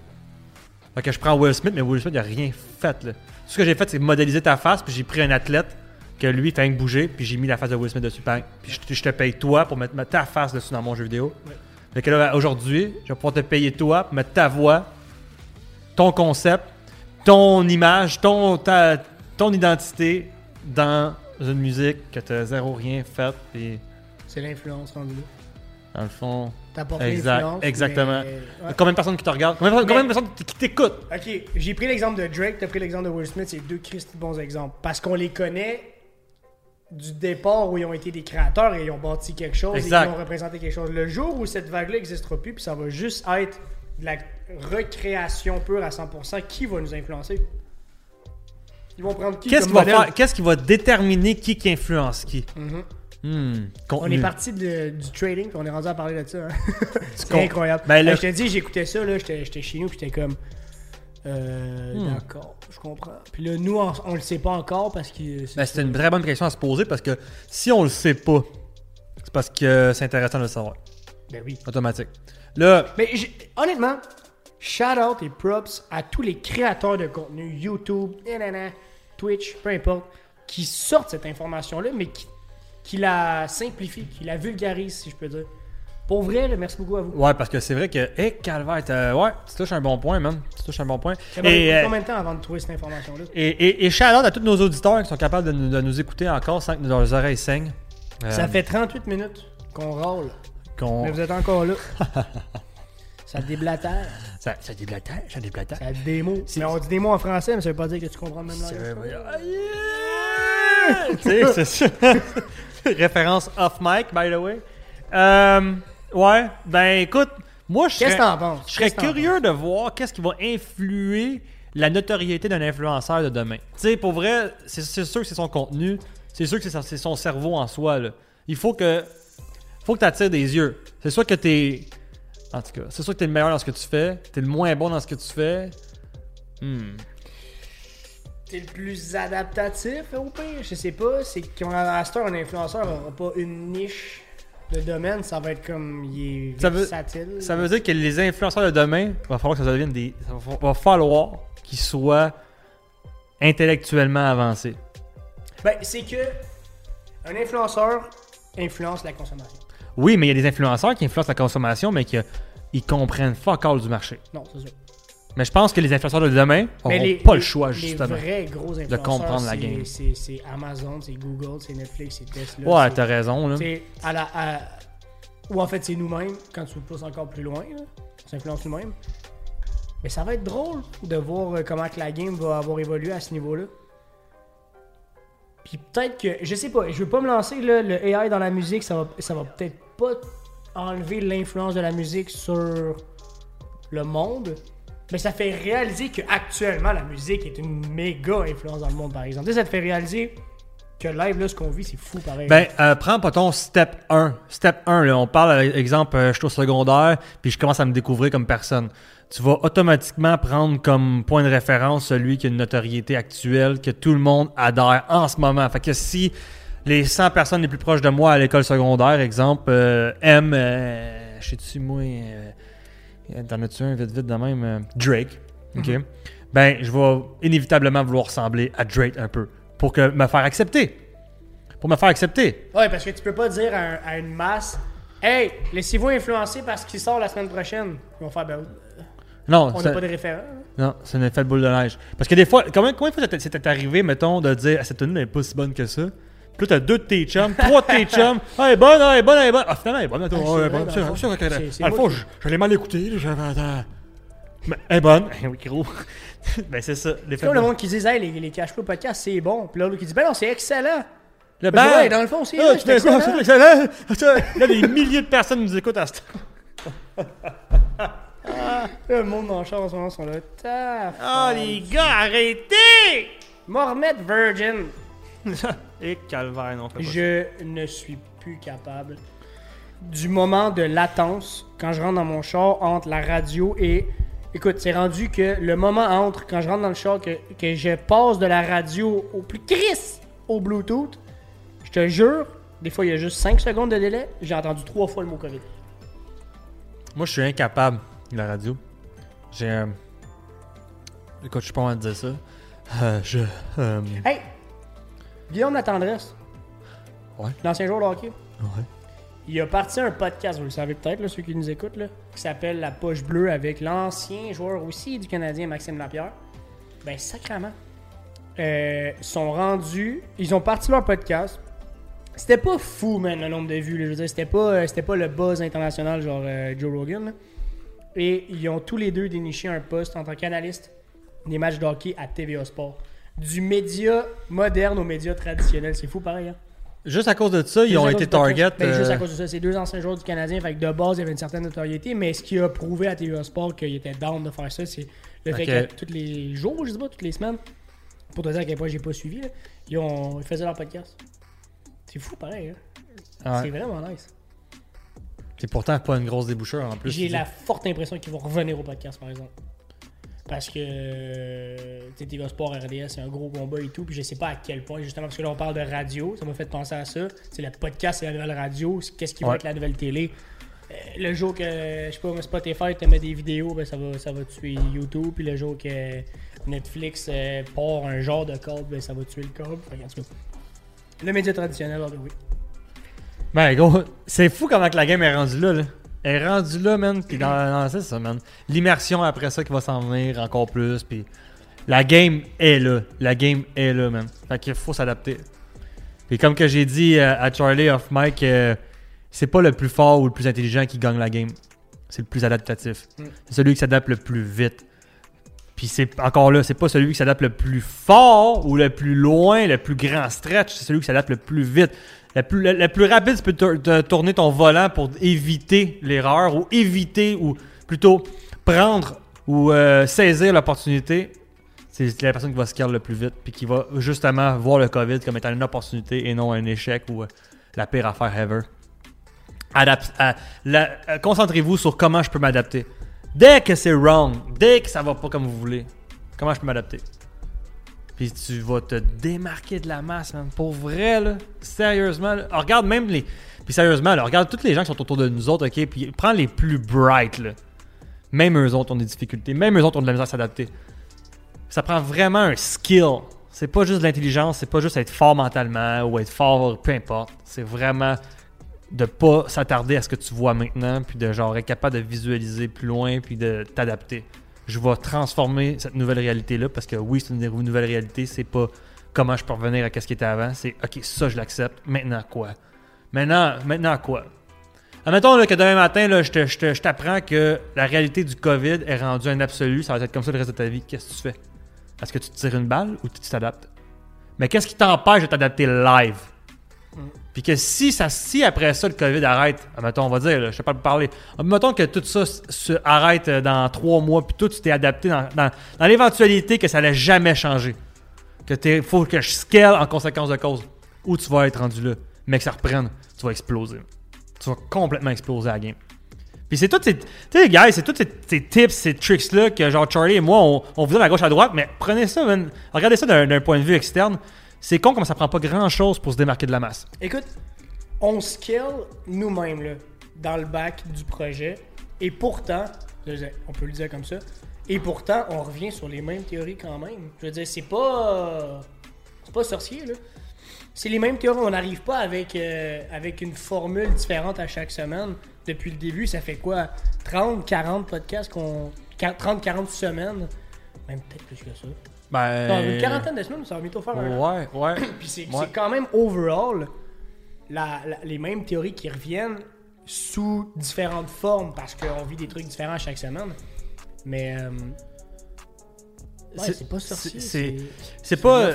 Fait que je prends Will Smith, mais Will Smith, il a rien fait là. Tout ce que j'ai fait, c'est modéliser ta face, puis j'ai pris un athlète que lui fait que bouger, puis j'ai mis la face de Will Smith dessus, bang. Puis je, te- je te paye toi pour mettre, ta face dessus dans mon jeu vidéo. Ouais. Fait que là, aujourd'hui, je vais pouvoir te payer toi pour mettre ta voix, ton concept, ton image, ton, ta, ton identité dans une musique que tu zéro rien fait. Puis, C'est l'influence rendue là. dans le fond, T'apportes Exact, l'influence. exactement. mais- ouais. combien de personnes qui te regardent? Combien, de- Mais- combien de personnes qui t'écoutent? Ok, j'ai pris l'exemple de Drake, t'as pris l'exemple de Will Smith, c'est deux Christy bons exemples. Parce qu'on les connaît du départ où ils ont été des créateurs et ils ont bâti quelque chose Exact. et ils ont représenté quelque chose. Le jour où cette vague-là n'existera plus, puis ça va juste être de la recréation pure à 100%, qui va nous influencer? Ils vont prendre qui Qu'est-ce comme qui va modèle? faire Qu'est-ce qui va déterminer qui qui influence qui? Mhm. Hmm, On est parti de- du trading, puis on est rendu à parler de ça. hein. c'est incroyable. Ben, je te dis, j'écoutais ça, là, j'étais chez nous, puis j'étais comme. Euh, Hmm. D'accord, je comprends. Puis là, nous, on, on le sait pas encore parce que. c'est- Ben, une très bonne question à se poser parce que si on le sait pas, c'est parce que c'est intéressant de le savoir. Ben oui. Automatique. Là, Mais honnêtement, shout out et props à tous les créateurs de contenu, YouTube, nanana, Twitch, peu importe, qui sortent cette information-là, mais qui, qui la simplifient, qui la vulgarisent, si je peux dire. Pour vrai, là, merci beaucoup à vous. ouais, parce que c'est vrai que, hé, Calvaire, t'as- ouais, tu touches un bon point, man. Tu touches un bon point. Ça m'a Et, euh, combien de temps avant de trouver cette information-là? et, et, à tous nos auditeurs qui sont capables de nous, de nous écouter encore sans que leurs oreilles saignent. Euh, Ça fait 38 minutes qu'on rôle. qu'on- Mais vous êtes encore là. ça déblatère. Ça, ça déblatère, ça déblatère. Ça des mots. Mais on dit des mots en français, mais ça veut pas dire que tu comprends le même langage. Ah, yeah! Tu sais, c'est ça. Référence off mic, by the way. Euh, ouais, ben écoute, moi je serais, je curieux de voir qu'est-ce qui va influer la notoriété d'un influenceur de demain. Tu sais, pour vrai, c'est sûr que c'est son contenu, c'est sûr que c'est son- cerveau en soi. Là. Il faut que faut que tu attires des yeux. C'est soit que t'es. En tout cas, c'est soit que t'es le meilleur dans ce que tu fais, t'es le moins bon dans ce que tu fais. Hmm. T'es le plus adaptatif, au pire, je sais pas. C'est qu'à cette heure, un influenceur n'aura pas une niche de domaine, ça va être comme. Il est Ça veut- versatile. Ça veut dire que les influenceurs de demain, va falloir que ça devienne des. ça va- falloir qu'ils soient intellectuellement avancés. Ben, c'est que. Un influenceur influence la consommation. Oui, mais il y a des influenceurs qui influencent la consommation, mais qui ils comprennent fuck all du marché. Non, c'est sûr. Mais je pense que les influenceurs de demain n'auront pas le choix, les justement. vrais gros influenceurs. comprendre la game. C'est Amazon, c'est Google, c'est Netflix, c'est Tesla. Ouais, t'as raison, là. C'est à la. à- Ou en fait, c'est nous-mêmes, quand tu pousses encore plus loin, là, on s'influence nous-mêmes. Mais ça va être drôle de voir euh, comment que la game va avoir évolué à ce niveau-là. Puis peut-être que. Je sais pas, je veux pas me lancer, là, le AI dans la musique, ça va, ça va peut-être pas enlever l'influence de la musique sur le monde. Mais ça fait réaliser que actuellement la musique est une méga influence dans le monde, par exemple. Ça te fait réaliser que live, là, ce qu'on vit, c'est fou pareil. Ben, euh, prends pas ton step 1. Step 1, là, on parle, euh, exemple, euh, je suis au secondaire, puis je commence à me découvrir comme personne. Tu vas automatiquement prendre comme point de référence celui qui a une notoriété actuelle, que tout le monde adhère en ce moment. Fait que si les 100 personnes les plus proches de moi à l'école secondaire, exemple, euh, aiment, je sais-tu, moi, t'en as-tu un vite vite de même, euh, Drake, ok? Ben, je vais inévitablement vouloir ressembler à Drake un peu, pour que me faire accepter. Pour me faire accepter. Ouais, parce que tu peux pas dire à, un- à une masse Hey, laissez-vous influencer parce qu'il sort la semaine prochaine. Ils vont faire Ben, Non, on c'est- n'a pas de référent. non, c'est un effet de boule de neige. Parce que des fois, combien, combien de fois ça t'est- c'était arrivé, mettons, de dire ah, cette tenue n'est pas si bonne que ça? Puis là, t'as deux de tes chums, trois de tes chums. Ah, elle est bonne, ah, elle est bonne, elle est bonne. Ah, finalement, elle est bonne. Attends, Ah, ah, elle est bonne. dans C'est sûr, le fond, je, je l'ai mal là, j'avais-. Mais elle est bonne. oui, gros. ben, c'est ça. C'est comme le monde qui dit Hey, les, les cash flow podcast, c'est bon. Puis l'autre qui dit Ben non, c'est excellent. Le Ben, ouais, dans le fond, c'est Ah, excellent. C'est excellent. Attends, Là, des milliers de personnes nous écoutent à ce temps. Le monde le char en ce moment sont là. Taf. Oh, les gars, arrêtez! Mohamed Virgin. Et calvaire, non. Je ne suis plus capable du moment de latence quand je rentre dans mon char entre la radio et. Écoute, c'est rendu que le moment entre quand je rentre dans le char que, que je passe de la radio au plus crisp au Bluetooth, je te jure, des fois il y a juste 5 secondes de délai, j'ai entendu trois fois le mot COVID. Moi, je suis incapable de la radio. J'ai un. Écoute, je suis pas en train de dire ça. Euh, je. euh, Hey! Guillaume La Tendresse. Ouais. L'ancien joueur de hockey. ouais. Il a parti un podcast, vous le savez peut-être, là, ceux qui nous écoutent, là, qui s'appelle La Poche Bleue avec l'ancien joueur aussi du Canadien, Maxime Lapierre. Ben, sacrément. Euh, sont rendus. Ils ont parti leur podcast. C'était pas fou, man, le nombre de vues. là. Je veux dire, c'était pas, euh, c'était pas le buzz international, genre euh, Joe Rogan. là. Et ils ont tous les deux déniché un poste en tant qu'analyste des matchs de hockey à TVA Sport. Du média moderne au média traditionnel. C'est fou, pareil, hein? Juste à cause de ça, ils Juste ont à été cause du podcast. target. Ben, Juste euh, à cause de ça, c'est deux anciens joueurs du Canadien. Fait que de base, il y avait une certaine notoriété. Mais ce qui a prouvé à TVA Sport qu'il était down de faire ça, c'est le fait que tous les jours, je sais pas, toutes les semaines, pour te dire à quel point j'ai pas suivi, là, ils, ont, ils faisaient leur podcast. C'est fou, pareil. Hein? ouais. C'est vraiment nice. C'est pourtant pas une grosse débouchure en plus. J'ai la forte impression qu'ils vont revenir au podcast, par exemple. Parce que euh, TVA Sport RDS, c'est un gros combat et tout. Puis je sais pas à quel point, justement, parce que là, on parle de radio. Ça m'a fait penser à ça. C'est le podcast, c'est la nouvelle radio. Qu'est-ce qui va être la nouvelle télé? Euh, le jour que, je sais pas, Spotify te met des vidéos, ben, ça, va, ça va tuer YouTube. Puis le jour que Netflix euh, part un genre de câble, ben, ça va tuer le câble. Le média traditionnel, ah, ben oui. Ben, gros, c'est fou comment que la game est rendue là, là. Elle est rendue là, man. Puis dans, dans- c'est ça, man. L'immersion après ça qui va s'en venir encore plus. Puis la game est là. La game est là, man. Fait qu'il faut s'adapter. Puis comme que j'ai dit euh, à Charlie off mic, euh, c'est pas le plus fort ou le plus intelligent qui gagne la game. C'est le plus adaptatif. Mm. C'est celui qui s'adapte le plus vite. Puis c'est encore là, c'est pas celui qui s'adapte le plus fort ou le plus loin, le plus grand stretch, c'est celui qui s'adapte le plus vite. Le plus, rapide, tu peux tourner ton volant pour éviter l'erreur ou éviter ou plutôt prendre ou euh, saisir l'opportunité. C'est la personne qui va se le plus vite puis qui va justement voir le COVID comme étant une opportunité et non un échec ou euh, la pire affaire ever. La- euh, Concentrez-vous sur comment je peux m'adapter. Dès que c'est wrong, dès que ça va pas comme vous voulez, comment je peux m'adapter? Puis tu vas te démarquer de la masse, man. Pour vrai, là. Sérieusement, regarde même les. Puis sérieusement, regarde tous les gens qui sont autour de nous autres, ok? Puis prends les plus bright, là. Même eux autres ont des difficultés. Même eux autres ont de la misère à s'adapter. Ça prend vraiment un skill. C'est pas juste de l'intelligence, c'est pas juste être fort mentalement ou être fort, peu importe. C'est vraiment de pas s'attarder à ce que tu vois maintenant, puis de genre être capable de visualiser plus loin, puis de t'adapter. Je vais transformer cette nouvelle réalité-là, parce que oui, c'est une nouvelle réalité, c'est pas comment je peux revenir à ce qui était avant, c'est ok, ça je l'accepte, maintenant quoi? Maintenant, maintenant quoi? Admettons que demain matin, là, je te- je te- je t'apprends que la réalité du COVID est rendue un absolu, ça va être comme ça le reste de ta vie. Qu'est-ce que tu fais? Est-ce que tu te tires une balle ou tu t'adaptes? Mais qu'est-ce qui t'empêche de t'adapter live? Puis que si, ça, si après ça, le COVID arrête, admettons, on va dire, je sais pas parler, admettons que tout ça se- arrête euh, dans trois mois, puis toi, tu t'es adapté dans, dans, l'éventualité que ça allait jamais changer. Que il faut que je scale en conséquence de cause. Où tu vas être rendu là, mais que ça reprenne, tu vas exploser. Tu vas complètement exploser la game. Puis c'est tous ces, tu sais, gars, c'est tous ces, tips, ces tricks-là que genre Charlie et moi, on, on vous donne à gauche à droite, mais prenez ça, regardez ça d'un point de vue externe. C'est con comme ça prend pas grand-chose pour se démarquer de la masse. Écoute, on scale nous-mêmes dans le bac du projet. Et pourtant, on peut le dire comme ça, et pourtant, on revient sur les mêmes théories quand même. Je veux dire, c'est pas. C'est pas sorcier, là. C'est les mêmes théories. On n'arrive pas avec, euh, avec une formule différente à chaque semaine. Depuis le début, ça fait quoi? 30, 40 podcasts qu'on. 30, 40 semaines? Même peut-être plus que ça. Ben. Dans une quarantaine de semaines, ça va bientôt faire un. Ouais, ouais. Puis c'est Ouais. quand même overall la- la- les mêmes théories qui reviennent sous différentes formes parce qu'on vit des trucs différents chaque semaine. Mais euh, ouais, C'est- pas sorcier. c'est- pas.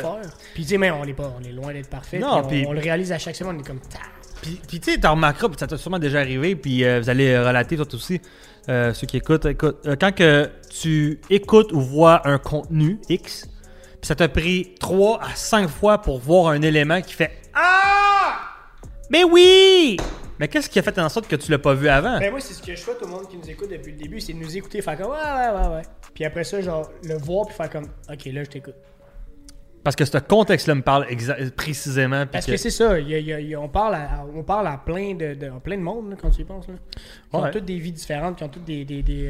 Puis tu sais, mais on est pas, on est loin d'être parfait. Non, puis- on, on le réalise à chaque semaine. On est comme. Puis, tu sais, t'en remarqueras, ça t'a sûrement déjà arrivé, puis euh, vous allez relater toi aussi. Euh, ceux qui écoutent, écoute, euh, quand que tu écoutes ou vois un contenu X, puis ça t'a pris 3 à 5 fois pour voir un élément qui fait Ah! Mais oui! Mais qu'est-ce qui a fait en sorte que tu l'as pas vu avant? Ben moi, c'est ce que je souhaite au monde qui nous écoute depuis le début, c'est de nous écouter, faire comme ouais, ouais, ouais, ouais. Puis après ça, genre, le voir, puis faire comme ok, là, je t'écoute. Parce que ce contexte-là me parle précisément. Parce que- que c'est ça, il y a- il y a- il y a- on, parle à, on parle à plein de, de- à plein de monde, là, quand tu y penses. Là, qui Ouais. ont toutes des vies différentes, qui ont toutes des, des, des,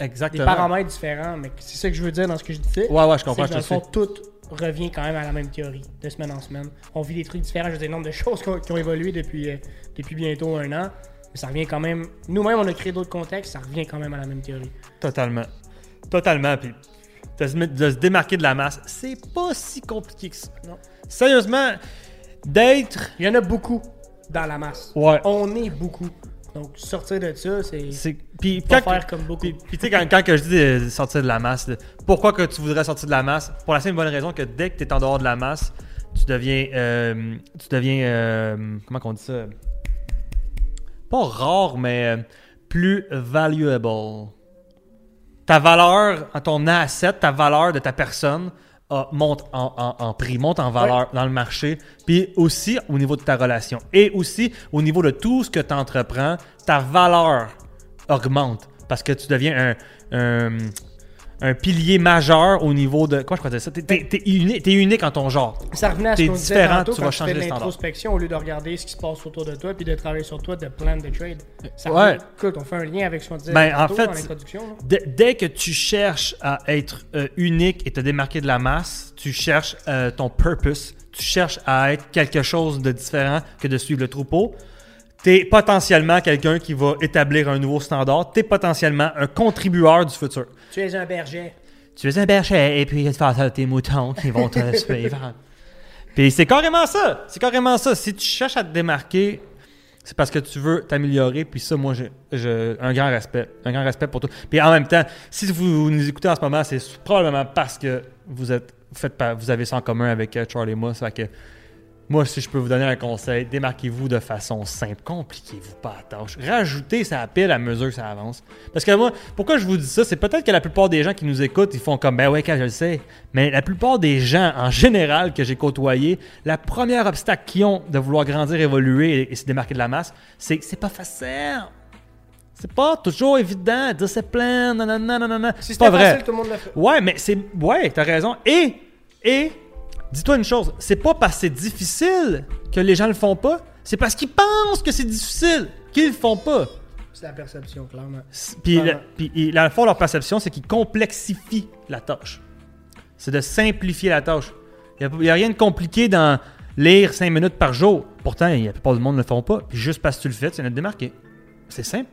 euh, des paramètres différents. Mais c'est ça que je veux dire dans ce que je disais. Ouais, ouais, je comprends, que je dans te le fond, tout revient quand même à la même théorie, de semaine en semaine. On vit des trucs différents, je veux dire, le nombre de choses qui ont, qui ont évolué depuis, euh, depuis bientôt un an. Mais ça revient quand même. Nous-mêmes, on a créé d'autres contextes, ça revient quand même à la même théorie. Totalement. Totalement. Puis de se, mettre- de se démarquer de la masse, c'est pas si compliqué que ça. Non. Sérieusement, d'être. Il y en a beaucoup dans la masse. Ouais. On est beaucoup. Donc, sortir de ça, c'est C'est. Puis pas quand- faire comme beaucoup. Puis, puis tu sais, quand, quand que je dis de sortir de la masse, pourquoi que tu voudrais sortir de la masse? Pour la simple bonne raison que dès que tu es en dehors de la masse, tu deviens. euh, tu deviens. euh, comment qu'on dit ça? Pas rare, mais euh, plus valuable. Ta valeur, ton asset, ta valeur de ta personne euh, monte en, en- en prix, monte en valeur dans le marché, puis aussi au niveau de ta relation. Et aussi au niveau de tout ce que tu entreprends, ta valeur augmente parce que tu deviens un, un, un pilier majeur au niveau de. Quoi je crois ça? T'es, t'es- t'es uni- t'es unique en ton genre. Ça revenait à ce T'es qu'on différent, tantôt, tu quand vas tu changer fais de l'introspection au lieu de regarder ce qui se passe autour de toi puis de travailler sur toi, de plan de trade. Ça Ouais. revient- Écoute, on fait un lien avec ce qu'on disait Ben, en fait, dans l'introduction. dès que tu cherches à être euh, unique et te démarquer de la masse, tu cherches euh, ton purpose, tu cherches à être quelque chose de différent que de suivre le troupeau. Tu es potentiellement quelqu'un qui va établir un nouveau standard. Tu es potentiellement un contribueur du futur. Tu es un berger. Tu es un berger et puis tu fais tes moutons qui vont te suivre. Puis c'est carrément ça. C'est carrément ça. Si tu cherches à te démarquer, c'est parce que tu veux t'améliorer. Puis ça, moi, j'ai un grand respect. Un grand respect pour toi. Puis en même temps, si vous nous écoutez en ce moment, c'est probablement parce que vous êtes vous faites vous avez ça en commun avec euh, Charlie et moi. Ça fait que moi, si je peux vous donner un conseil, démarquez-vous de façon simple. Compliquez-vous pas la tâche. Rajoutez sa pile à mesure que ça avance. Parce que moi, pourquoi je vous dis ça, c'est peut-être que la plupart des gens qui nous écoutent, ils font comme, ben ouais, quand je le sais. Mais la plupart des gens, en général, que j'ai côtoyés, la première obstacle qu'ils ont de vouloir grandir, évoluer et, et se démarquer de la masse, c'est que c'est pas facile. C'est pas toujours évident. Non, non, non, non, non. Si C'est pas c'était vrai. facile, tout le monde le fait. Ouais, mais c'est. Ouais, t'as raison. Et, et, dis-toi une chose, c'est pas parce que c'est difficile que les gens le font pas, c'est parce qu'ils pensent que c'est difficile qu'ils le font pas. C'est la perception, clairement. Puis, Ah puis fond, leur perception, c'est qu'ils complexifient la tâche. C'est de simplifier la tâche. Il n'y a, rien de compliqué dans lire 5 minutes par jour. Pourtant, il y a la plupart du monde ne le font pas. Puis juste parce que tu le fais, tu viens de démarquer. C'est simple.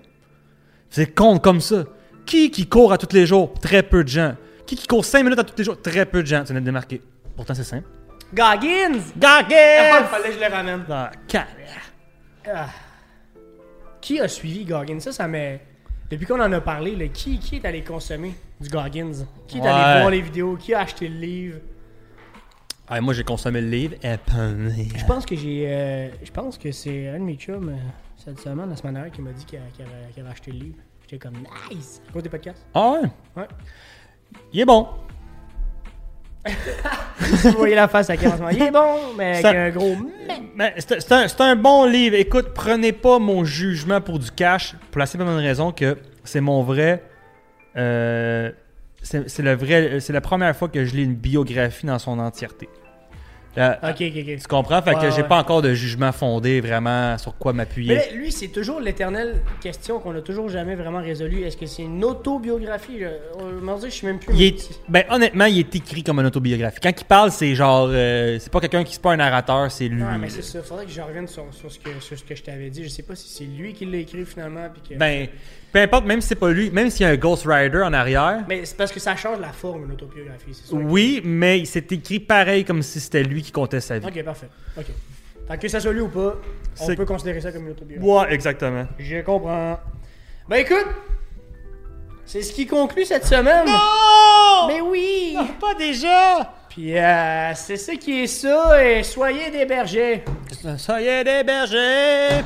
C'est con comme ça. Qui qui court à tous les jours? Très peu de gens. Qui qui court 5 minutes à tous les jours? Très peu de gens. Tu viens de démarquer. Pourtant, c'est simple. Goggins! Ah, il Goggins! fallait que je le ramène. Ah, car- Ah. Qui a suivi Goggins? Ça, ça m'est. Depuis qu'on en a parlé, là, qui, qui est allé consommer du Goggins? Qui est Ouais. allé voir les vidéos? Qui a acheté le livre? Ah, moi, j'ai consommé le livre. Et Je pense que j'ai. euh, je pense que c'est un de mes chums, euh, cette semaine, la semaine dernière, qui m'a dit avait, qu'il avait acheté le livre. J'étais comme nice! À cause des podcasts. Ah ouais? Ouais. Il est bon. Vous voyez la face à quel moment. Il est bon, mais avec un gros. mais. C'est un, bon livre. Écoute, prenez pas mon jugement pour du cash, pour la simple bonne raison que c'est mon vrai. euh, c'est c'est le vrai. C'est la première fois que je lis une biographie dans son entièreté. Là, Ok, ok, ok. Tu comprends? Fait que j'ai ouais. pas encore de jugement fondé vraiment sur quoi Mais m'appuyer. là, lui, c'est toujours l'éternelle question qu'on a toujours jamais vraiment résolue. Est-ce que c'est une autobiographie? Je, je suis même plus. Il est, ben, honnêtement, il est écrit comme une autobiographie. Quand il parle, c'est genre. euh, c'est pas quelqu'un qui c'est pas un narrateur, c'est lui. Ouais, mais c'est ça. Faudrait que je revienne sur, sur ce, que, sur ce que je t'avais dit. Je sais pas si c'est lui qui l'a écrit finalement. Puis que... Ben, peu importe, même si c'est pas lui, même s'il y a un Ghostwriter en arrière. mais c'est parce que ça change la forme, une autobiographie. C'est ça. Oui, mais c'est écrit pareil comme si c'était lui qui comptait sa vie. Ok, parfait. Ok. Tant que ça soit lui ou pas, on peut considérer ça comme une autobiographie. Ouais, exactement. Je comprends. Ben écoute, c'est ce qui conclut cette semaine. Non! Mais oui! Pas déjà! Puis euh, c'est ça qui est ça, et soyez des bergers. Est, des bergers!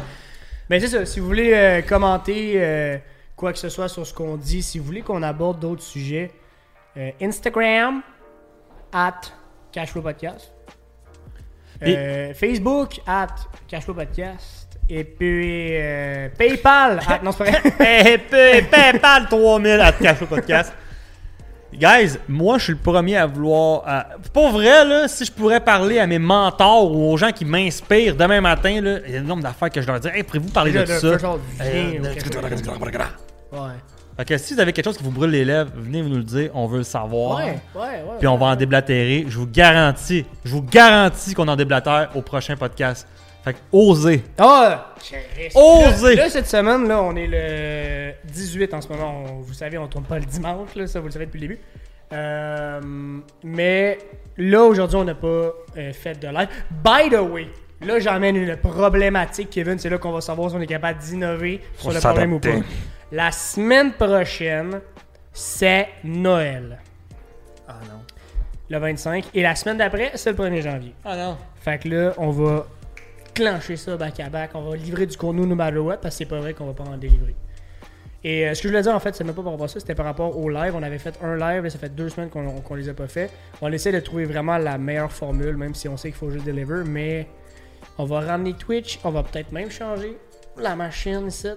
Ben c'est ça, si vous voulez euh, commenter euh, quoi que ce soit sur ce qu'on dit, si vous voulez qu'on aborde d'autres sujets, euh, Instagram, at Cashflow Podcast. Euh, Facebook, at Cashflow Podcast. Et puis euh, PayPal, at, non c'est pas vrai. PayPal 3000 à Cash Flow Podcast. Guys, moi je suis le premier à vouloir. à- Pour vrai, là, si je pourrais parler à mes mentors ou aux gens qui m'inspirent demain matin, là, il y a un nombre d'affaires que je leur dirais. Hey, pourriez-vous parler de ça? Ouais. Fait que si vous avez quelque chose qui vous brûle les lèvres, venez nous le dire, on veut le savoir. Ouais, ouais, ouais. Puis on va en déblatérer. Je vous garantis, je vous garantis qu'on en déblatère au prochain podcast. Fait que osez. Ah! Osez! Là, cette semaine, là, on est le 18 en ce moment. On- vous savez, on tourne pas le dimanche, là, ça vous le savez depuis le début. Euh, mais là, aujourd'hui, on n'a pas euh, fait de live. By the way, là, j'emmène une problématique, Kevin. C'est là qu'on va savoir si on est capable d'innover sur le problème ou pas. La semaine prochaine, c'est Noël. Ah non. Le 25. Et la semaine d'après, c'est le 1er janvier. Ah non. Fait que là, on va clencher ça back à back. On va livrer du contenu no matter what parce que c'est pas vrai qu'on va pas en délivrer. Et euh, ce que je voulais dire en fait, c'est même pas par rapport à ça, c'était par rapport au live. On avait fait un live et ça fait deux semaines qu'on qu'on les a pas fait. On essaie de trouver vraiment la meilleure formule, même si on sait qu'il faut juste deliver. Mais on va ramener Twitch, on va peut-être même changer la machine ici.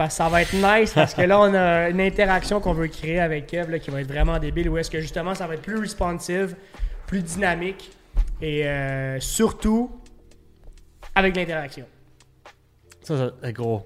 Parce que ça va être nice parce que là, on a une interaction qu'on veut créer avec Kev là, qui va être vraiment débile. Où est-ce que justement ça va être plus responsive, plus dynamique et euh, surtout avec l'interaction. Ça, c'est gros.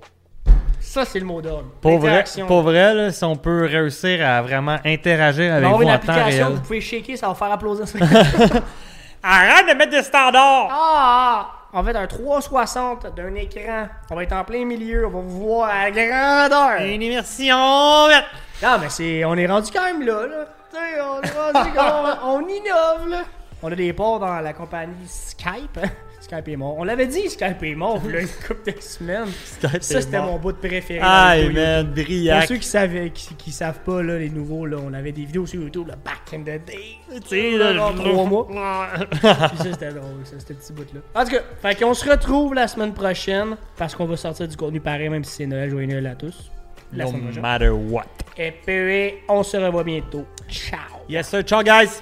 Ça, c'est le mot d'ordre. Pour vrai, pour vrai là, si on peut réussir à vraiment interagir avec On vous va une en temps application, réel. vous pouvez shaker, ça va faire applaudir. Arrête de mettre des standards! ah! En fait, un 360 d'un écran. On va être en plein milieu, on va vous voir à la grandeur. Une immersion! vite! Non, mais c'est, on est rendu quand même là. là. On est rendu on, on innove là. On a des ports dans la compagnie Skype. Skype est mort. On l'avait dit, Skype est mort, a une couple de semaines. Skype Ça, c'était mon bout de préféré. Aïe, man, Pour Briac. ceux qui savent, qui, qui savent pas, là, les nouveaux, là, on avait des vidéos sur YouTube, là, back in the day. Tu sais, là, Genre trois mois. Puis ça, c'était drôle, ça, ce petit bout-là. En tout cas, fait qu'on se retrouve la semaine prochaine, parce qu'on va sortir du contenu pareil, même si c'est Noël, joyeux Noël à tous. La No semaine prochaine. matter what. Et puis, on se revoit bientôt. Ciao! Yes, sir. Ciao, guys!